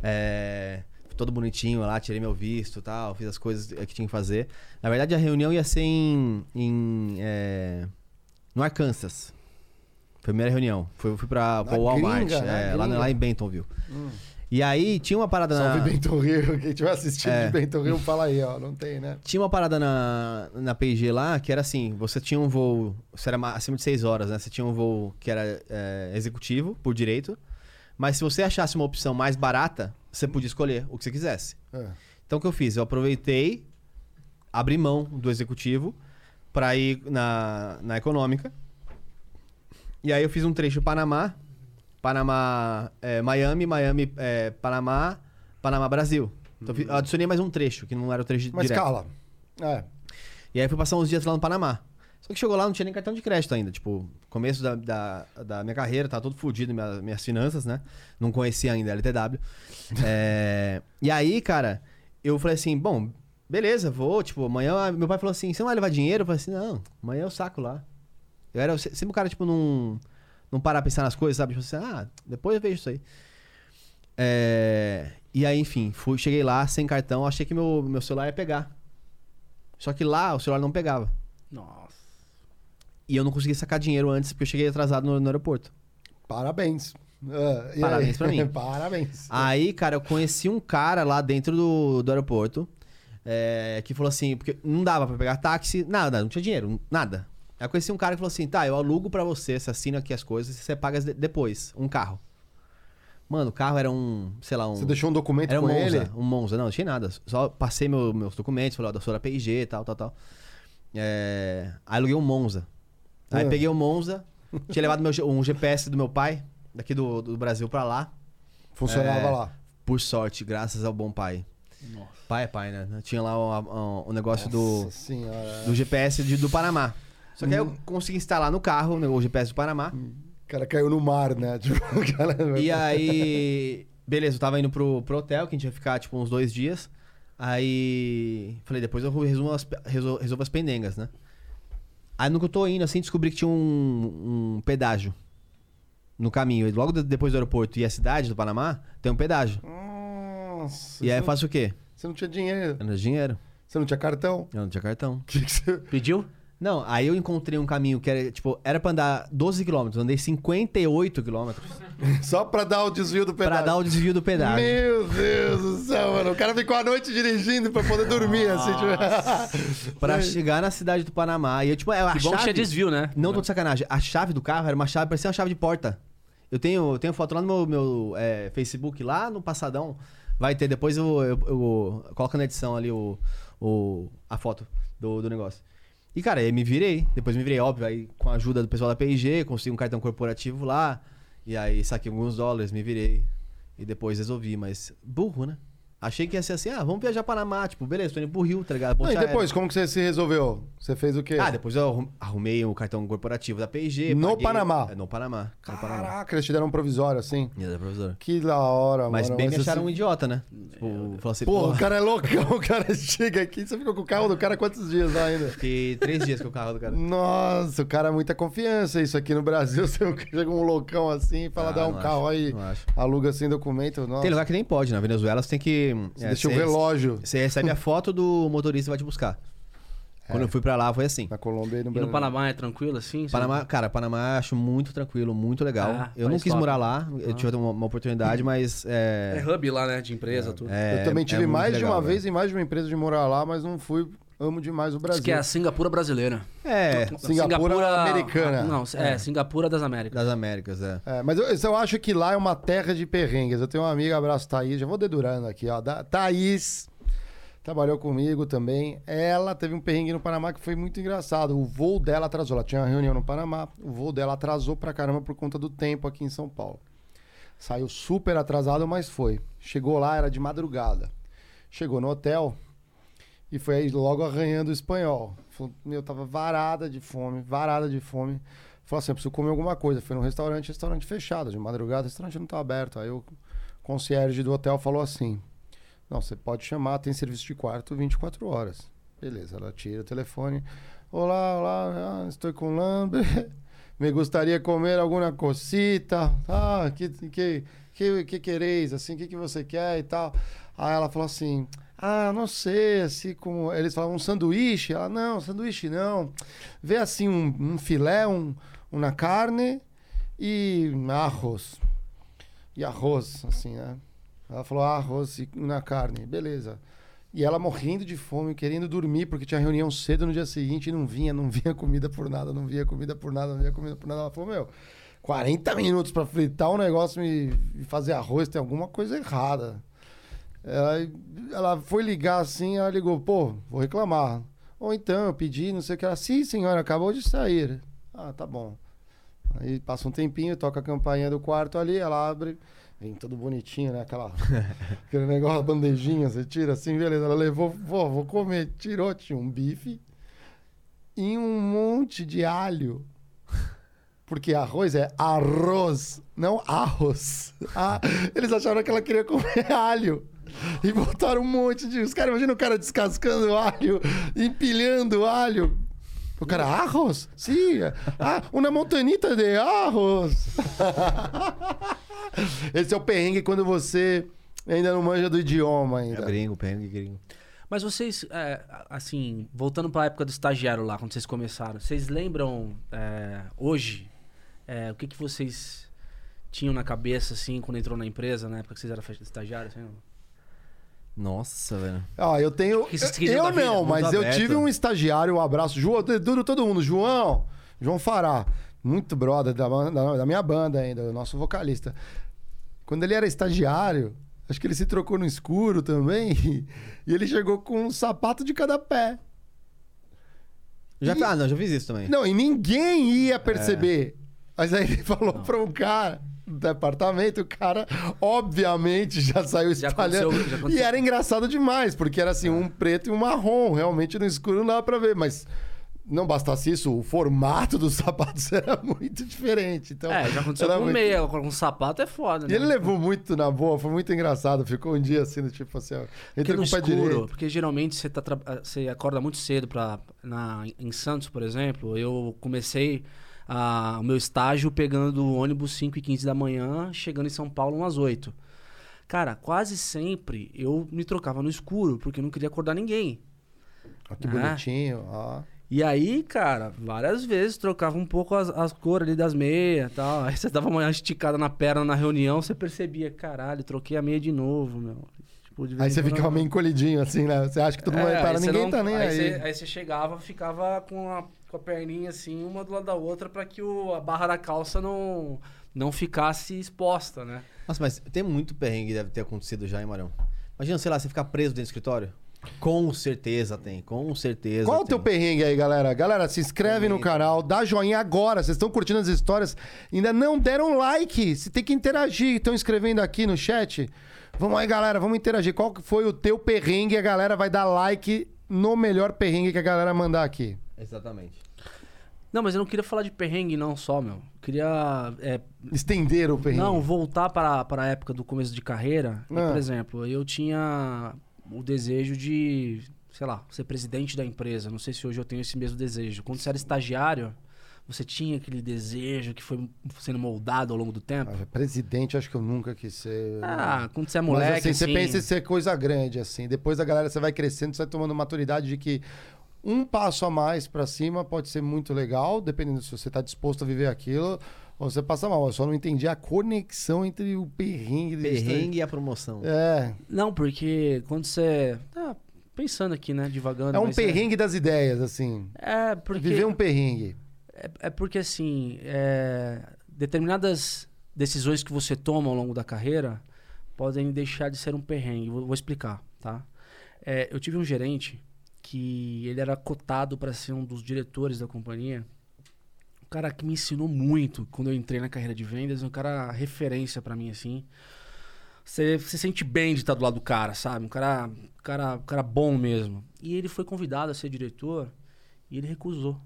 É, todo bonitinho lá, tirei meu visto e tal, fiz as coisas que tinha que fazer. Na verdade, a reunião ia ser em. em é, no Arkansas. Primeira reunião. Fui, fui pra Na Walmart, gringa, é, lá, lá em Bentonville. E aí tinha uma parada Salve na. Bento Rio. Quem tiver assistindo É. de Bento Rio, fala aí, ó. Não tem, né? Tinha uma parada na, na PIG lá que era assim: você tinha um voo, você era ma- acima de 6 horas, né? Você tinha um voo que era é, executivo, por direito. Mas se você achasse uma opção mais barata, você podia escolher o que você quisesse. É. Então o que eu fiz? Eu aproveitei, abri mão do executivo pra ir na, na econômica. E aí eu fiz um trecho Panamá, Panamá, é, Miami, Miami, é, Panamá, Panamá, Brasil. Então eu adicionei mais um trecho, que não era o trecho Mas direto. cala. É. E aí fui passar uns dias lá no Panamá. Só que chegou lá, não tinha nem cartão de crédito ainda. Tipo, começo da, da, da minha carreira, tava todo fodido, minha, minhas finanças, né? Não conhecia ainda a LTW. É, E aí, cara, eu falei assim, bom, beleza, vou, tipo, amanhã... Meu pai falou assim, você não vai levar dinheiro? Eu falei assim, não, amanhã eu saco lá. Eu era se- sempre o cara, tipo, não, não parar a pensar nas coisas, sabe? Tipo assim, ah, depois eu vejo isso aí. É, E aí, enfim, fui, cheguei lá sem cartão, achei que meu, meu celular ia pegar. Só que lá o celular não pegava. Nossa. E eu não consegui sacar dinheiro antes, porque eu cheguei atrasado no, no aeroporto. Parabéns. E Parabéns pra mim. Parabéns. Aí, cara, eu conheci um cara lá dentro do, do aeroporto. é, que falou assim, porque não dava pra pegar táxi, nada, não tinha dinheiro, nada. Aí eu conheci um cara que falou assim, tá, eu alugo pra você, você assina aqui as coisas e você paga de- depois, um carro. Mano, o carro era um, sei lá, um... Você deixou um documento Era um com Monza, ele? um Monza. Não, não tinha nada. Só passei meu- meus documentos, falei, ó, da sua PIG, tal, tal, tal. É... Aí aluguei um Monza. Aí Ah. peguei o Monza, tinha levado meu, um GPS do meu pai, daqui do, do Brasil pra lá. Funcionava É. lá. Por sorte, graças ao bom pai. Pai é pai, né? Tinha lá o, o- o negócio do, Nossa senhora. do GPS de- do Panamá. Só que aí Hum. eu consegui instalar no carro né, o GPS do Panamá. O cara caiu no mar, né? Tipo, o cara... E aí, beleza, eu tava indo pro, pro hotel, que a gente ia ficar, tipo, uns dois dias. Aí, falei, depois eu resumo as, resol- resolvo as pendengas, né? Aí, no que eu tô indo, assim, descobri que tinha um, um pedágio no caminho. E logo de- depois do aeroporto e a cidade do Panamá, tem um pedágio. Nossa. E aí eu você, faço o quê? não, você não tinha dinheiro. Eu não tinha dinheiro. Você não tinha cartão. Eu não tinha cartão. Que, que você... Pediu? Não, aí eu encontrei um caminho que era, tipo, era pra andar 12 km, andei 58 km Só pra dar o desvio do pedaço. pra dar o desvio do pedágio. Meu Deus do céu, mano. O cara ficou a noite dirigindo pra poder dormir, assim, tipo... Pra chegar na cidade do Panamá. E eu, tipo, a Que bom que chave... tinha desvio, né? Não tô de sacanagem. A chave do carro era uma chave, parecia uma chave de porta. Eu tenho, eu tenho foto lá no meu, meu, é, Facebook, lá no Passadão. Vai ter, depois eu, eu, eu coloco na edição ali o, o, a foto do, do negócio. E, cara, aí me virei. Depois me virei, óbvio. Aí, com a ajuda do pessoal da P&G, consegui um cartão corporativo lá. E aí, saquei alguns dólares, me virei. E depois resolvi, mas burro, né? Achei que ia ser assim, ah, vamos viajar para Panamá. Tipo, beleza, tô indo pro Rio, tá ligado? Não, e depois, aérea. como que você se resolveu? Você fez o quê? Ah, depois eu arrum- arrumei o cartão corporativo da P&G. No paguei- Panamá? É, no Panamá. No Panamá. Caraca, eles te deram um provisório, assim. Da professora. Que da hora, Mas mano. bem me você- acharam um idiota, né? Tipo, falou assim, Porra, porra, o cara é loucão, o cara chega aqui, você ficou com o carro do cara quantos dias lá ainda? fiquei três dias com o carro do cara. Nossa, o cara é muita confiança. Isso aqui no Brasil, você chega um loucão assim e fala, Ah, dá um carro acho, aí, aluga sem documento. Nossa, Tem lugar que nem pode, na Venezuela você tem que... você é, deixa o relógio Você recebe a foto do motorista e vai te buscar. Quando eu fui pra lá foi assim. na Colômbia e no E Brasil. no Panamá é tranquilo assim? Panamá, cara, Panamá eu acho muito tranquilo, muito legal. Ah, eu não quis top. morar lá, eu tive uma, uma oportunidade, mas É é... hub lá, né? De empresa, tudo. é- Eu também é tive mais de legal, uma velho. vez em mais de uma empresa de morar lá, mas não fui. Amo demais o Diz Brasil. que é a Singapura brasileira. É, Singapura, americana. Não, é, Singapura das Américas. Das Américas, é. É, mas eu, eu acho que lá é uma terra de perrengues. Eu tenho uma amiga, abraço Thaís, já vou dedurando aqui, ó. Da, Thaís trabalhou comigo também. Ela teve um perrengue no Panamá que foi muito engraçado. O voo dela atrasou. Ela tinha uma reunião no Panamá, o voo dela atrasou pra caramba por conta do tempo aqui em São Paulo. Saiu super atrasado, mas foi. Chegou lá, era de madrugada. Chegou no hotel e foi aí logo arranhando o espanhol. Meu, tava varada de fome, varada de fome. Falou assim, eu preciso comer alguma coisa. Foi num restaurante, restaurante fechado, de madrugada, restaurante não tá aberto. Aí o concierge do hotel falou assim: Não, você pode chamar, tem serviço de quarto 24 horas. Beleza, ela tira o telefone. Olá, olá, ah, estou com hambre. Me gostaria comer alguma cosita. Ah, que que que, que quereis? Assim, que, que você quer e tal. Aí ela falou assim: Ah, não sei, assim como. Eles falavam um sanduíche. Ela, não, sanduíche não. Vê assim um, um filé, um, uma carne e arroz. E arroz, assim, né? Ela falou arroz e uma carne, beleza. E ela morrendo de fome, querendo dormir, porque tinha reunião cedo no dia seguinte e não vinha, não vinha comida por nada, não vinha comida por nada, não vinha comida por nada. Ela falou, meu, 40 minutos pra fritar um negócio e fazer arroz, tem alguma coisa errada. Ela, ela foi ligar assim, ela ligou, pô, vou reclamar. Ou então, eu pedi, não sei o que. Ela, sim, senhora, acabou de sair. Ah, tá bom. Aí passa um tempinho, toca a campainha do quarto ali, ela abre, vem tudo bonitinho, né? Aquela, aquele negócio, bandejinha, você tira assim, beleza. Ela levou, pô, vou comer. Tirou, tinha um bife e um monte de alho. Porque arroz é arroz, não arroz. Ah, eles acharam que ela queria comer alho. E botaram um monte de. Os caras, imagina o cara descascando alho, empilhando alho. O cara, arroz? Sim. Ah, uma montanita de arroz. Esse é o perrengue quando você ainda não manja do idioma É ainda. gringo, perrengue gringo. Mas vocês, é, assim, voltando pra época do estagiário lá, quando vocês começaram, vocês lembram é, hoje é, o que, que vocês tinham na cabeça, assim, quando entrou na empresa, na época que vocês eram estagiários? Assim, não? Nossa, velho. Ó, eu tenho. Eu não, mas eu aberto. tive um estagiário, um abraço. João, tudo, todo mundo. João, João Fará. Muito brother da, da- da minha banda ainda, o nosso vocalista. Quando ele era estagiário, acho que ele se trocou no escuro também. E ele chegou com um sapato de cada pé. Já, ah, não, já fiz isso também. Não, e ninguém ia É. perceber. Mas aí ele falou pra um cara do departamento, o cara, obviamente, já saiu Já espalhando. aconteceu- já aconteceu. E era engraçado demais, porque era assim, um preto e um marrom. Realmente no escuro não dava pra ver, mas não bastasse isso, o formato dos sapatos era muito diferente. Então, É, já aconteceu com muito- meia, com um sapato é foda, E né? ele levou muito na boa, foi muito engraçado. Ficou um dia assim, tipo assim, ó, entra com o pé escuro, direito. porque geralmente você, tá tra- você acorda muito cedo pra, na, em Santos, por exemplo. Eu comecei a- o meu estágio pegando o ônibus 5 e 15 da manhã, chegando em São Paulo umas 8. Cara, quase sempre eu me trocava no escuro, porque eu não queria acordar ninguém. Ó, que Ah. bonitinho, ó. E aí, cara, várias vezes trocava um pouco as, as cores ali das meias e tal. Aí você dava uma esticada na perna na reunião, você percebia, caralho, troquei a meia de novo, meu. Tipo, de vez Aí você ficava meio encolhidinho, assim, né? Você acha que todo mundo É, parar, aí você ninguém não- tá nem aí. Você, aí você chegava, ficava com a, com a perninha assim, uma do lado da outra, pra que o, a barra da calça não, não ficasse exposta, né? Nossa, mas tem muito perrengue que deve ter acontecido já, hein, Marão? Imagina, sei lá, você ficar preso dentro do escritório? Com certeza tem, com certeza. Qual o tem. teu perrengue aí, galera? Galera, se inscreve no canal, dá joinha agora. Vocês estão curtindo as histórias, ainda não deram like. Você tem que interagir. Estão escrevendo aqui no chat. Vamos aí, galera, vamos interagir. Qual que foi o teu perrengue? A galera vai dar like no melhor perrengue que a galera mandar aqui. Exatamente. Não, mas eu não queria falar de perrengue não só, meu. Eu queria é, Estender o perrengue. Não, voltar para, para a época do começo de carreira. E, Ah. por exemplo, eu tinha o desejo de, sei lá, ser presidente da empresa. Não sei se hoje eu tenho esse mesmo desejo. Quando você era estagiário, você tinha aquele desejo que foi sendo moldado ao longo do tempo. Ah, Presidente, acho que eu nunca quis ser. Ah, quando você é Mas moleque, assim, você assim, pensa em ser coisa grande, assim. Depois a galera, você vai crescendo, você vai tomando maturidade de que um passo a mais pra cima pode ser muito legal, dependendo se você tá disposto a viver aquilo, ou você passa mal. Eu só não entendi a conexão entre o perrengue... de- Perrengue e a promoção. É, Não, porque quando você... Tá pensando aqui, né, devagando. é um mas perrengue das ideias, assim. É, porque... Viver um perrengue. É, é porque, assim, é, determinadas decisões que você toma ao longo da carreira podem deixar de ser um perrengue. Vou, vou explicar, tá? É, eu tive um gerente que ele era cotado para ser um dos diretores da companhia. Um cara que me ensinou muito quando eu entrei na carreira de vendas. Um cara referência para mim, assim. Você se sente bem de estar do lado do cara, sabe? Um cara, cara, cara bom mesmo. E ele foi convidado a ser diretor e ele recusou.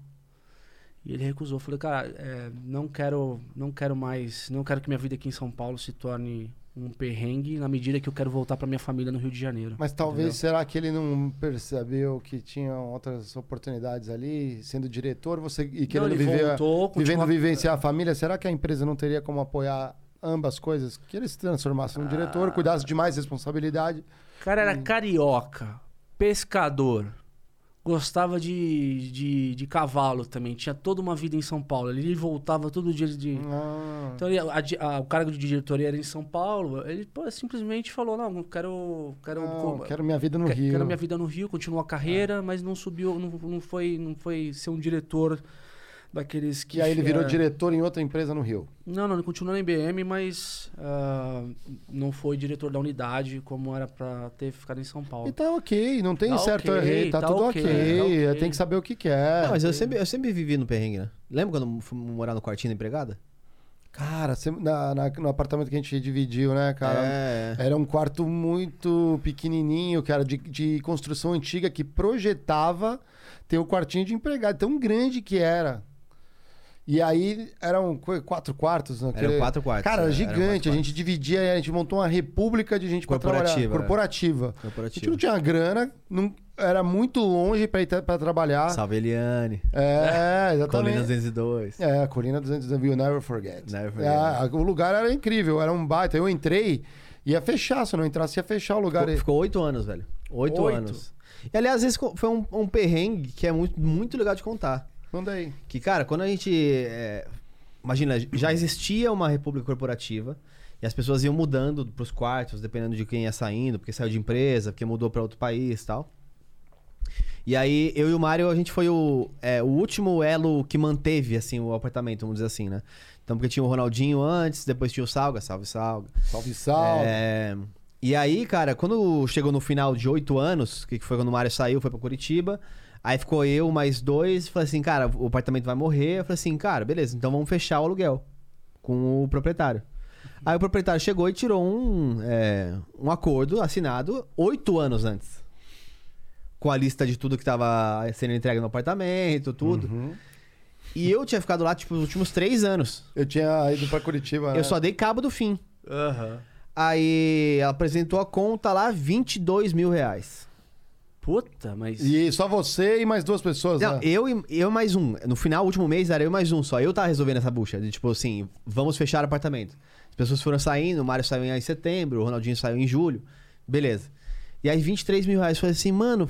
E ele recusou. Eu Falei, cara, é, não quero, não quero mais, não quero que minha vida aqui em São Paulo se torne um perrengue na medida que eu quero voltar para minha família no Rio de Janeiro. Mas talvez, Entendeu? será que ele não percebeu que tinha outras oportunidades ali, sendo diretor, você e querendo ele viver, voltou, vivendo continua- vivenciar a família? Será que a empresa não teria como apoiar ambas coisas? Que ele se transformasse num Ah. diretor, cuidasse de mais responsabilidade. O cara era carioca, pescador, gostava de, de, de cavalo também, tinha toda uma vida em São Paulo. Ele voltava todo dia de. Ah, Então ele- a a- o cargo de diretoria era em São Paulo. Ele pô, simplesmente falou: não, quero. Quero, não, co- quero minha vida no que- Rio. Quero minha vida no Rio, continuou a carreira, mas não subiu, não, não, foi, não foi ser um diretor daqueles que. E aí ele virou é, diretor em outra empresa no Rio. Não, não, ele continuou na IBM, mas ah, não foi diretor da unidade como era pra ter ficado em São Paulo. E tá ok, não tem Tá certo ou ok, errado, tá, tá tudo ok, ok. tá ok. Tem que saber o que quer. Não, mas eu sempre, eu sempre vivi no perrengue, né? Lembra quando fui morar no quartinho da empregada? Cara, na- na- no apartamento que a gente dividiu, né, cara? É. Era um quarto muito pequenininho, cara, de, de construção antiga que projetava ter um quartinho de empregado, tão grande que era. E aí eram qu- quatro quartos. Naquele... Eram quatro quartos, Cara, é, era eram gigante. quatro a gente dividia, a gente montou uma república de gente pra trabalhar. Corporativa, é. Corporativa. A gente não tinha grana, não, era muito longe pra ir pra trabalhar. Salve Eliane. É, exatamente. Colina 202. É, a Colina 200 We'll Never Forget. Never forget. É, o lugar era incrível, era um baita. Eu entrei, ia fechar, se eu não entrasse, ia fechar o lugar. Ficou, ficou oito anos, velho. Oito, Oito? anos. E aliás, esse foi um, um perrengue que é muito, muito legal de contar. Manda aí. Que, cara, quando a gente. é, imagina, já existia uma república corporativa E as pessoas iam mudando pros quartos, dependendo de quem ia saindo, porque saiu de empresa, porque mudou pra outro país tal. E aí, eu e o Mário, a gente foi o, é, o último elo que manteve, assim, o apartamento, vamos dizer assim, né? Então, porque tinha o Ronaldinho antes, depois tinha o Salga, salve, Salga. Salve, salve. É, E aí, cara, quando chegou no final de oito anos, que foi quando o Mário saiu, foi pra Curitiba, aí ficou eu mais dois, falei assim, cara, o apartamento vai morrer. Eu falei assim, cara, beleza, então vamos fechar o aluguel com o proprietário. Aí o proprietário chegou e tirou um, é, um acordo assinado oito anos antes. Com a lista de tudo que tava sendo entregue no apartamento, tudo. E eu tinha ficado lá, tipo, os últimos três anos. Eu tinha ido pra Curitiba. né? Eu só dei cabo do fim. Aham. Aí ela apresentou a conta lá, 22 mil reais. Puta, mas. E só você e mais duas pessoas, Não, né? eu e eu mais um. No final, último mês, era eu mais um só. Eu tava resolvendo essa bucha. De tipo assim, vamos fechar o apartamento. As pessoas foram saindo, o Mário saiu em setembro, o Ronaldinho saiu em julho. Beleza. E aí, 23 mil reais. Eu falei assim, mano,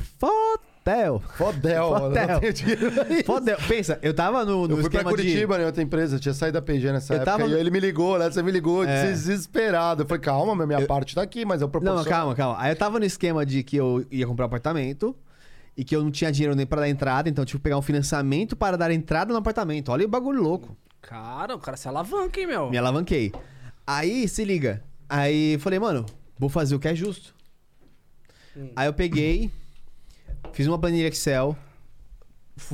fotel. Fodel, mano. Fotel. Não tenho dinheiro pra isso. Fotel. Pensa, eu tava no, no Eu fui pra esquema de... Curitiba, né? Outra empresa, eu tinha saído da PG nessa Eu época. tava- E aí ele me ligou, né? Você me ligou, É. desesperado. Eu falei, calma, minha Eu- parte tá aqui, mas eu Não, proporciono. calma, calma. Aí eu tava no esquema de que eu ia comprar um apartamento e que eu não tinha dinheiro nem pra dar entrada, então eu tive que pegar um financiamento para dar entrada no apartamento. Olha o bagulho louco. Cara, o cara se alavanca, hein, meu? Me alavanquei. Aí, se liga. Aí eu falei, mano, vou fazer o que é justo. Aí eu peguei, fiz uma planilha Excel,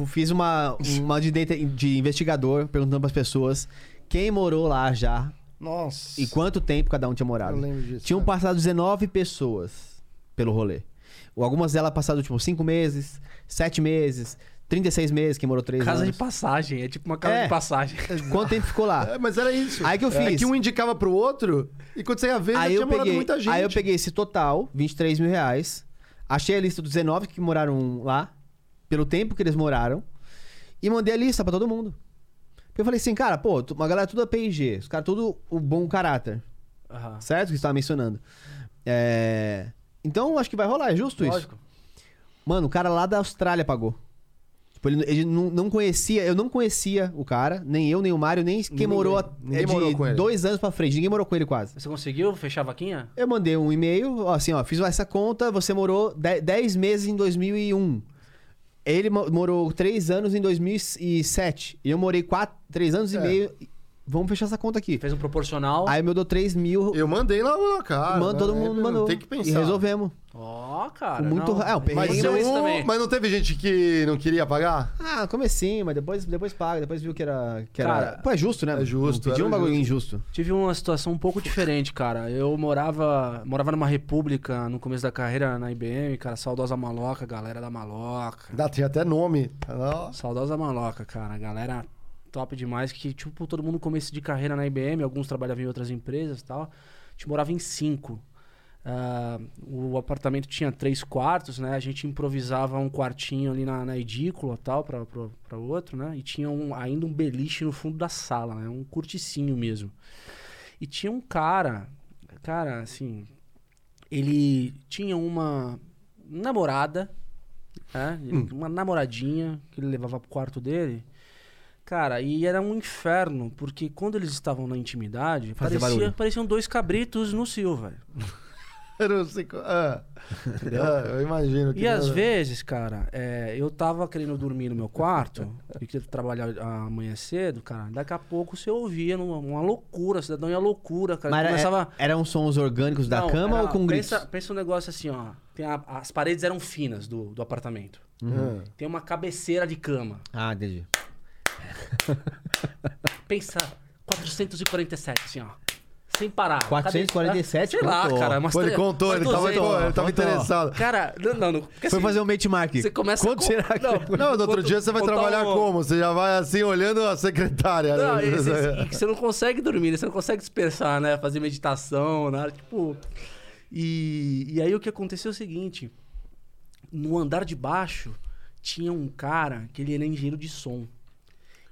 fiz uma, uma de, data- de investigador, perguntando pras pessoas quem morou lá já Nossa. e quanto tempo cada um tinha morado. Eu lembro disso. Tinham cara. passado 19 pessoas pelo rolê. Algumas delas passaram, tipo, 5 meses, 7 meses, 36 meses, quem morou 3 Casa anos. de passagem, é tipo uma casa É. de passagem. Quanto tempo ficou lá? É, mas era isso. Aí que eu É fiz. que um indicava pro outro e quando você ia ver, já Aí tinha eu, morado peguei, muita gente. aí eu peguei esse total, 23 mil reais, achei a lista dos 19 que moraram lá, pelo tempo que eles moraram, e mandei a lista pra todo mundo. Porque eu falei assim, cara, pô, uma galera tudo é PIG, os caras tudo o bom caráter, Aham. certo? Que você tava mencionando. É... Então, acho que vai rolar, é justo isso. Lógico. Mano, o cara lá da Austrália pagou. Tipo, ele, ele não, não conhecia, eu não conhecia o cara, nem eu, nem o Mário, nem quem Ninguém. morou a- Ninguém é de morou com ele. dois anos pra frente. Ninguém morou com ele quase. Você conseguiu fechar a vaquinha? Eu mandei um e-mail, assim, ó, fiz essa conta, você morou 10 meses em 2001. Ele mo- morou 3 anos em 2007. E eu morei 3 anos É. e meio. Vamos fechar essa conta aqui. Fez um proporcional. Aí meu deu 3 mil. Eu mandei lá na cara. mano, todo né? mundo mandou. Tem que pensar. E resolvemos. Ó, cara. Com muito- não. é, perrengue, Mas, não- isso um- também. mas não teve gente que não queria pagar? Ah, comecinho, mas depois, depois paga. Depois viu que era. Que era... Cara, Pô, é justo, né? é justo, Pediu era um bagulho justo. injusto. Tive uma situação um pouco diferente, cara. Eu morava, morava numa república no começo da carreira na IBM, cara. Saudosa Maloca, galera da Maloca. Dá, tinha até nome. Saudosa Maloca, cara. Galera top demais. Que, tipo, todo mundo começo de carreira na IBM. Alguns trabalhavam em outras empresas e tal. A gente morava em cinco. Ah, o apartamento tinha três quartos, né? A gente improvisava um quartinho ali na, na edícula tal, pra outro, né? E tinha um- ainda um beliche no fundo da sala, né? Um curticinho mesmo. E tinha um cara, cara, assim, ele tinha uma namorada, né? Hum. uma namoradinha que ele levava pro quarto dele. Cara, e era um inferno, porque quando eles estavam na intimidade, parecia, barulho. pareciam dois cabritos no cio, velho. Eu não sei co- ah. Ah, eu imagino. que E às não- vezes, cara, é, eu tava querendo dormir no meu quarto, e queria trabalhar amanhã cedo, cara, daqui a pouco você ouvia numa, uma loucura, cidadão ia loucura, cara. Mas era- começava... eram sons orgânicos da Não, cama era- ou com gritos? pensa, pensa um negócio assim, ó. Tem a- as paredes eram finas do, do apartamento. Ah. Tem uma cabeceira de cama. Ah, entendi. Pensa 447, assim, ó. Sem parar. 447? Sei lá, Contou. cara. Umas Pô, ele contou, ele tava, 200. pô, ele tava contou. interessado. Cara, não, não. não porque Foi assim, fazer um benchmark. Você começa Quanto com- será que... Não, Não, no outro Quanto- dia você vai trabalhar um- como? Você já vai assim olhando a secretária. Não, né? e você, você não consegue dormir, né? Você não consegue dispersar, né? Fazer meditação, nada, tipo... E, e aí o que aconteceu é o seguinte. No andar de baixo, tinha um cara que ele era engenheiro de som.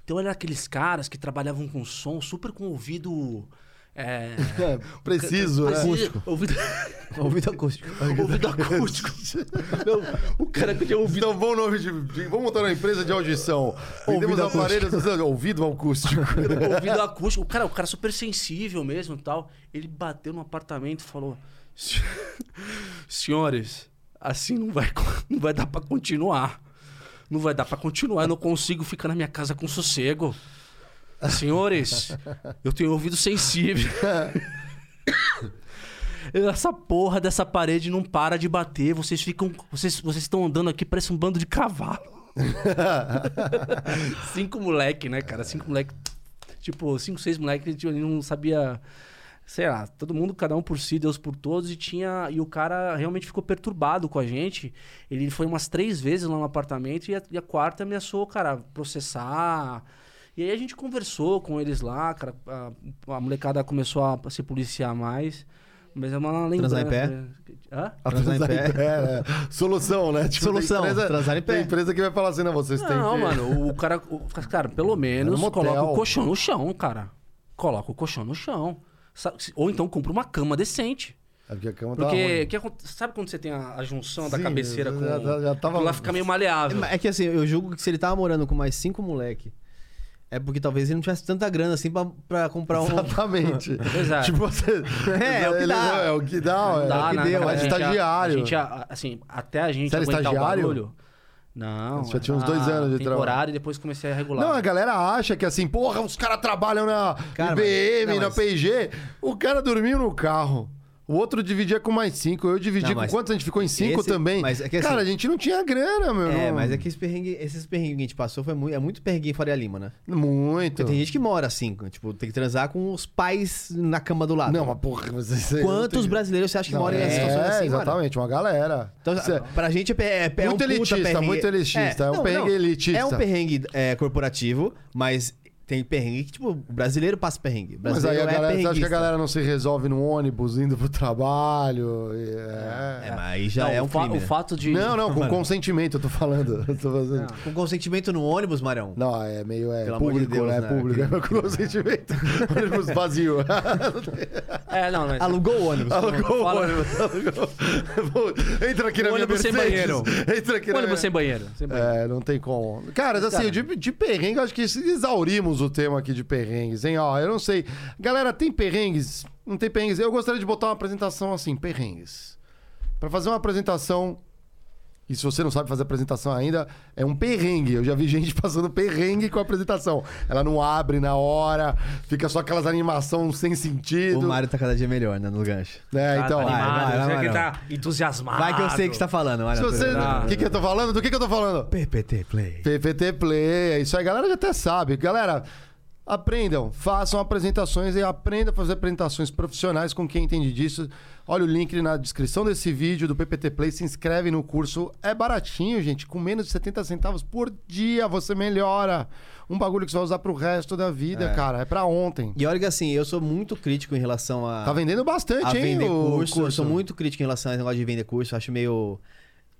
Então ele era aqueles caras que trabalhavam com som, super com ouvido É. Preciso, né? Acústico. Ouvido, Ouvido acústico. ouvido acústico. Não, o cara que tinha ouvido. Então, bom nome de, Vamos montar uma empresa de audição. Vendemos Ouvido aparelhos. Ouvido acústico. ouvido acústico. O cara, o cara super sensível mesmo e tal. Ele bateu no apartamento e falou: "Se- Senhores, assim não vai, não vai dar pra continuar. Não vai dar pra continuar. Eu não consigo ficar na minha casa com sossego. Senhores, eu tenho ouvido sensível. Essa porra dessa parede não para de bater. Vocês ficam. Vocês, vocês estão andando aqui, parece um bando de cavalo. cinco moleque, né, cara? Cinco moleque. Tipo, cinco, seis moleque, a gente não sabia. Sei lá, todo mundo, cada um por si, Deus por todos, e tinha. E o cara realmente ficou perturbado com a gente. Ele foi umas três vezes lá no apartamento e a, e a quarta ameaçou, cara, processar. E aí a gente conversou com eles lá, cara. A, a molecada começou a se policiar mais. Mas é uma lembrança. Transar em pé? Hã? Transar em pé. né? Solução, né? Tipo, Solução, tem empresa, transar em pé. Tem empresa que vai falar assim, não, vocês têm Não, que... mano, o cara, o- cara, pelo menos motel. coloca o colchão no chão, cara. Coloca o colchão no chão. Ou então compra uma cama decente. É porque a cama tá Porque, ruim. que sabe quando você tem a, a junção da Sim, cabeceira eu com. já- já- já tava- lá fica meio maleável. É que assim, eu julgo que se ele tava morando com mais cinco moleque, é porque talvez ele não tivesse tanta grana assim pra, pra comprar um. Exatamente. Exato. Tipo, você... É, é o que dá. não- É o que dá, Não é dá, o que né, deu. cara? É A gente- estagiário. A, gente, a- assim, até a gente Você era estagiário? o barulho. Não. Você já tinha uns dois anos de trabalho. temporário e depois comecei a regular. Não, a galera acha que assim, porra, os caras trabalham na Cara, IBM, mas- não, na mas- P&G. O cara dormiu no carro. O outro dividia com mais cinco. Eu dividi Não, com mas quantos? A gente ficou em cinco esse- também. mas é que assim- cara, a gente não tinha grana, meu. É, não- mas é que esse perrengue, esses perrengues que a gente passou foi muito, é muito perrengue em Faria Lima, né? Muito. Porque tem gente que mora assim, tipo, tem que transar com os pais na cama do lado. Não, mas porra, você... Quantos brasileiros você acha que moram em situações É, assim, mano? exatamente, uma galera. Então, Cê- pra gente é, é, é Muito um elitista, perrengue. muito elitista, é um perrengue elitista. É um perrengue é, corporativo, mas tem perrengue que, tipo, o brasileiro passa perrengue. O Mas aí brasileiro a é galera, você acha que a perrenguista. galera não se resolve no ônibus, indo pro trabalho? e- É. É, mas aí já Não, é o, um fa- crime, o né? fato de. Não, não, com consentimento, eu tô falando. Eu tô fazendo. Com consentimento no ônibus, Marão. Não, é meio é Pelo amor de público, Deus, né? né? Público, é com consentimento. ônibus vazio. É, não, mas. Alugou o ônibus. Alugou o Fala- ônibus, alugou. Entra aqui na minha Ônibus sem Mercedes. banheiro. Entra aqui na Ônibus minha... sem banheiro. Sem banheiro. É, não tem como. Cara, assim, de, de perrengue, eu acho que exaurimos o tema aqui de perrengues, hein? Ó, eu não sei. Galera, tem perrengues? Não tem perrengues? Eu gostaria de botar uma apresentação assim, perrengues. Pra fazer uma apresentação. E se você não sabe fazer apresentação ainda, é um perrengue. Eu já vi gente passando perrengue com a apresentação. Ela não abre na hora, fica só aquelas animações sem sentido. O Mário tá cada dia melhor, né, no gancho. É, Tá- então. tá animado, vai, vai, você vai, que tá entusiasmado. Vai que eu sei o que você tá falando, Mário. Se você. O que, que eu tô falando? Do que, que eu tô falando? PPT Play. PPT Play, é isso aí, galera já até sabe. Galera, aprendam, façam apresentações e aprendam a fazer apresentações profissionais com quem entende disso. Olha o link na descrição desse vídeo do PPT Play, se inscreve no curso. É baratinho, gente, com menos de 70 centavos por dia você melhora. Um bagulho que você vai usar pro resto da vida, cara. É pra ontem. E olha que assim, eu sou muito crítico em relação a. Tá vendendo bastante, a hein, vender o curso. Eu sou muito crítico em relação a esse negócio de vender curso. Eu acho meio.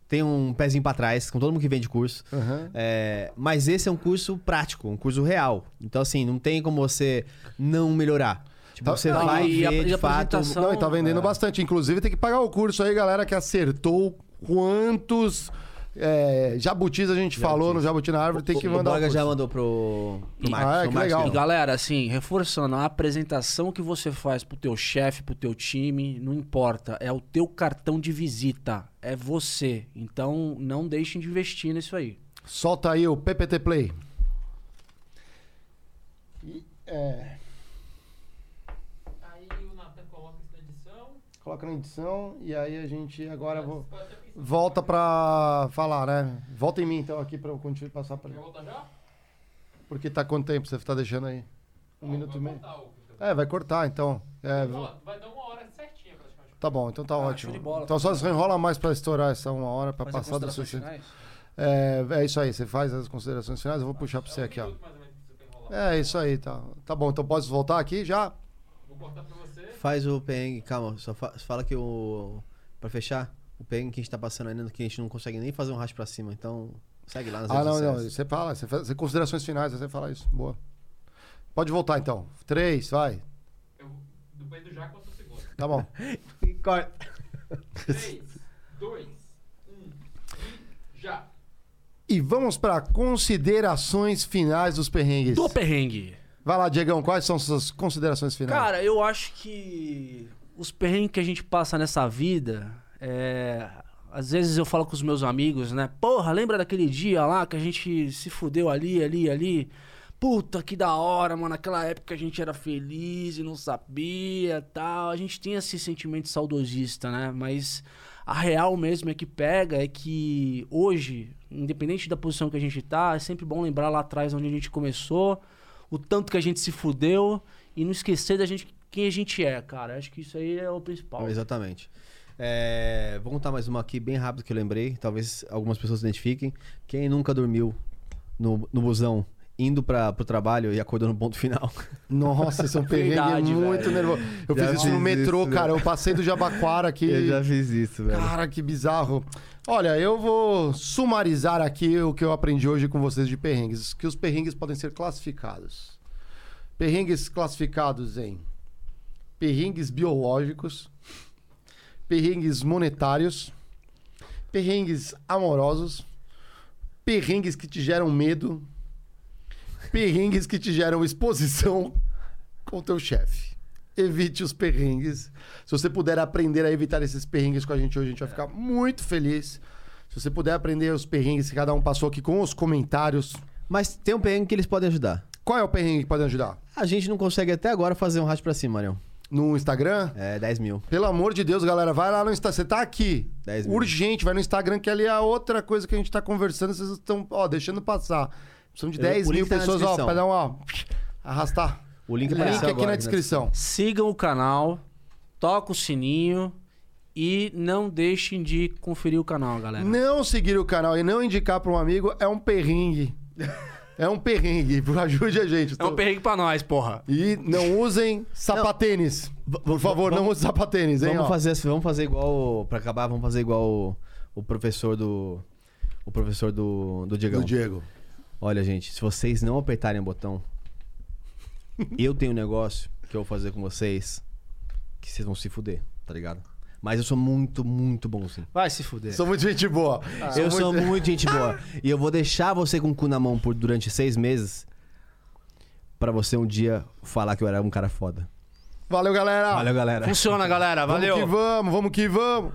Tem um pezinho pra trás, com todo mundo que vende curso. Aham. É, mas esse é um curso prático, um curso real. Então, assim, não tem como você não melhorar. Tipo, Tá- você não, vai e a- ver e de a fato. apresentação- Não, e tá vendendo É. bastante. Inclusive, tem que pagar o curso aí, galera, que acertou quantos é, jabutis a gente falou no Jabuti na Árvore. Tem que o mandar o curso. já mandou pro, pro E- Marcos. Ah, é, que Marcos legal. E galera, assim, reforçando, a apresentação que você faz pro teu chefe, pro teu time, não importa. É o teu cartão de visita. É você. Então, não deixem de investir nisso aí. Solta aí o PPT Play. E, é, coloca isso na edição. coloca na edição e aí a gente agora vo- Pode até pensar. volta pra falar, né? Volta em mim então aqui pra eu continuar passar pra Quer voltar já? Porque tá quanto tempo você tá deixando aí? Um Não, minuto vai e meio. É, vai cortar então. É, Ó, vai dar uma hora certinha praticamente. tá bom, então tá ótimo. show de bola. Então só se enrola mais pra estourar essa uma hora pra Fazer passar 60. finais? É, é isso aí, você faz as considerações finais, eu vou puxar pra você aqui, ó. Um minuto mais ou menos que você tem que enrolar. É isso aí, tá. Tá bom, então posso voltar aqui já? Vou cortar pra você. Faz o perrengue, calma, só fa- fala que o. Pra fechar, o perrengue que a gente tá passando ainda, que a gente não consegue nem fazer um racho pra cima, então segue lá nas Ah, redes não, não. Você fala, você faz considerações finais, você fala isso. Boa. Pode voltar então. Três, vai. Eu- Valendo já quanto segundo. Tá bom. E corta. 3, 2, 1 e já. E vamos para considerações finais dos perrengues. Do perrengue. Vai lá, Diegão, quais são suas considerações finais? Cara, eu acho que os perrengues que a gente passa nessa vida, é... às vezes eu falo com os meus amigos, né? Porra, lembra daquele dia lá que a gente se fudeu ali, ali, ali? Puta, que da hora, mano. Naquela época a gente era feliz e não sabia tal. A gente tem esse sentimento saudosista, né? Mas a real mesmo é que pega é que hoje, independente da posição que a gente tá, é sempre bom lembrar lá atrás onde a gente começou, o tanto que a gente se fudeu e não esquecer da gente quem a gente é, cara. Acho que isso aí é o principal. Exatamente. É, vou contar mais uma aqui bem rápido que eu lembrei. Talvez algumas pessoas se identifiquem. Quem nunca dormiu no, no busão indo para pro trabalho e acordou no ponto final? Nossa, esse é um perrengue Verdade, muito velho. nervoso. Eu Já fiz isso no fiz metrô, isso, cara. Eu passei do Jabaquara aqui. fiz isso, velho. Cara, que bizarro. Olha, eu vou sumarizar aqui o que eu aprendi hoje com vocês de perrengues. Que os perrengues podem ser classificados. Perrengues classificados em perrengues biológicos, perrengues monetários, perrengues amorosos, perrengues que te geram medo, perrengues que te geram exposição com o teu chefe. Evite os perrengues. Se você puder aprender a evitar esses perrengues com a gente hoje, a gente vai ficar muito feliz. Se você puder aprender os perrengues que cada um passou aqui com os comentários. Mas tem um perrengue que eles podem ajudar. Qual é o perrengue que pode ajudar? A gente não consegue até agora fazer um rato pra cima, Marião. No Instagram? É 10 mil. Pelo amor de Deus, galera, vai lá no Instagram. Você tá aqui. 10 mil. Urgente, vai no Instagram, que ali é a outra coisa que a gente tá conversando. Vocês estão, ó, deixando passar. Precisamos de Eu- 10 o mil link tá na pessoas, ó, descrição. pra dar uma. ó, arrastar. O link Link apareceu aqui agora na né? descrição. Sigam o canal, toca o sininho e não deixem de conferir o canal, galera. Não seguir o canal e não indicar pra um amigo é um perrengue. É um perrengue. Ajude a gente. É um perrengue pra nós, porra. E não usem sapatênis. Por favor, não usem sapatênis, hein? Vamos ó. fazer, assim, vamos fazer igual. Pra acabar, vamos fazer igual o, o professor do. O professor do, do Diegão. Do Diego. Olha, gente, se vocês não apertarem o botão, eu tenho um negócio que eu vou fazer com vocês que vocês vão se fuder, tá ligado? Mas eu sou muito, muito bom sim. Vai se fuder. Sou muito gente boa. eu sou muito gente boa. E eu vou deixar você com o cu na mão por durante seis meses pra você um dia falar que eu era um cara foda. Valeu, galera. Valeu, galera. Funciona, galera. Vamos Valeu. que vamos, vamos que vamos.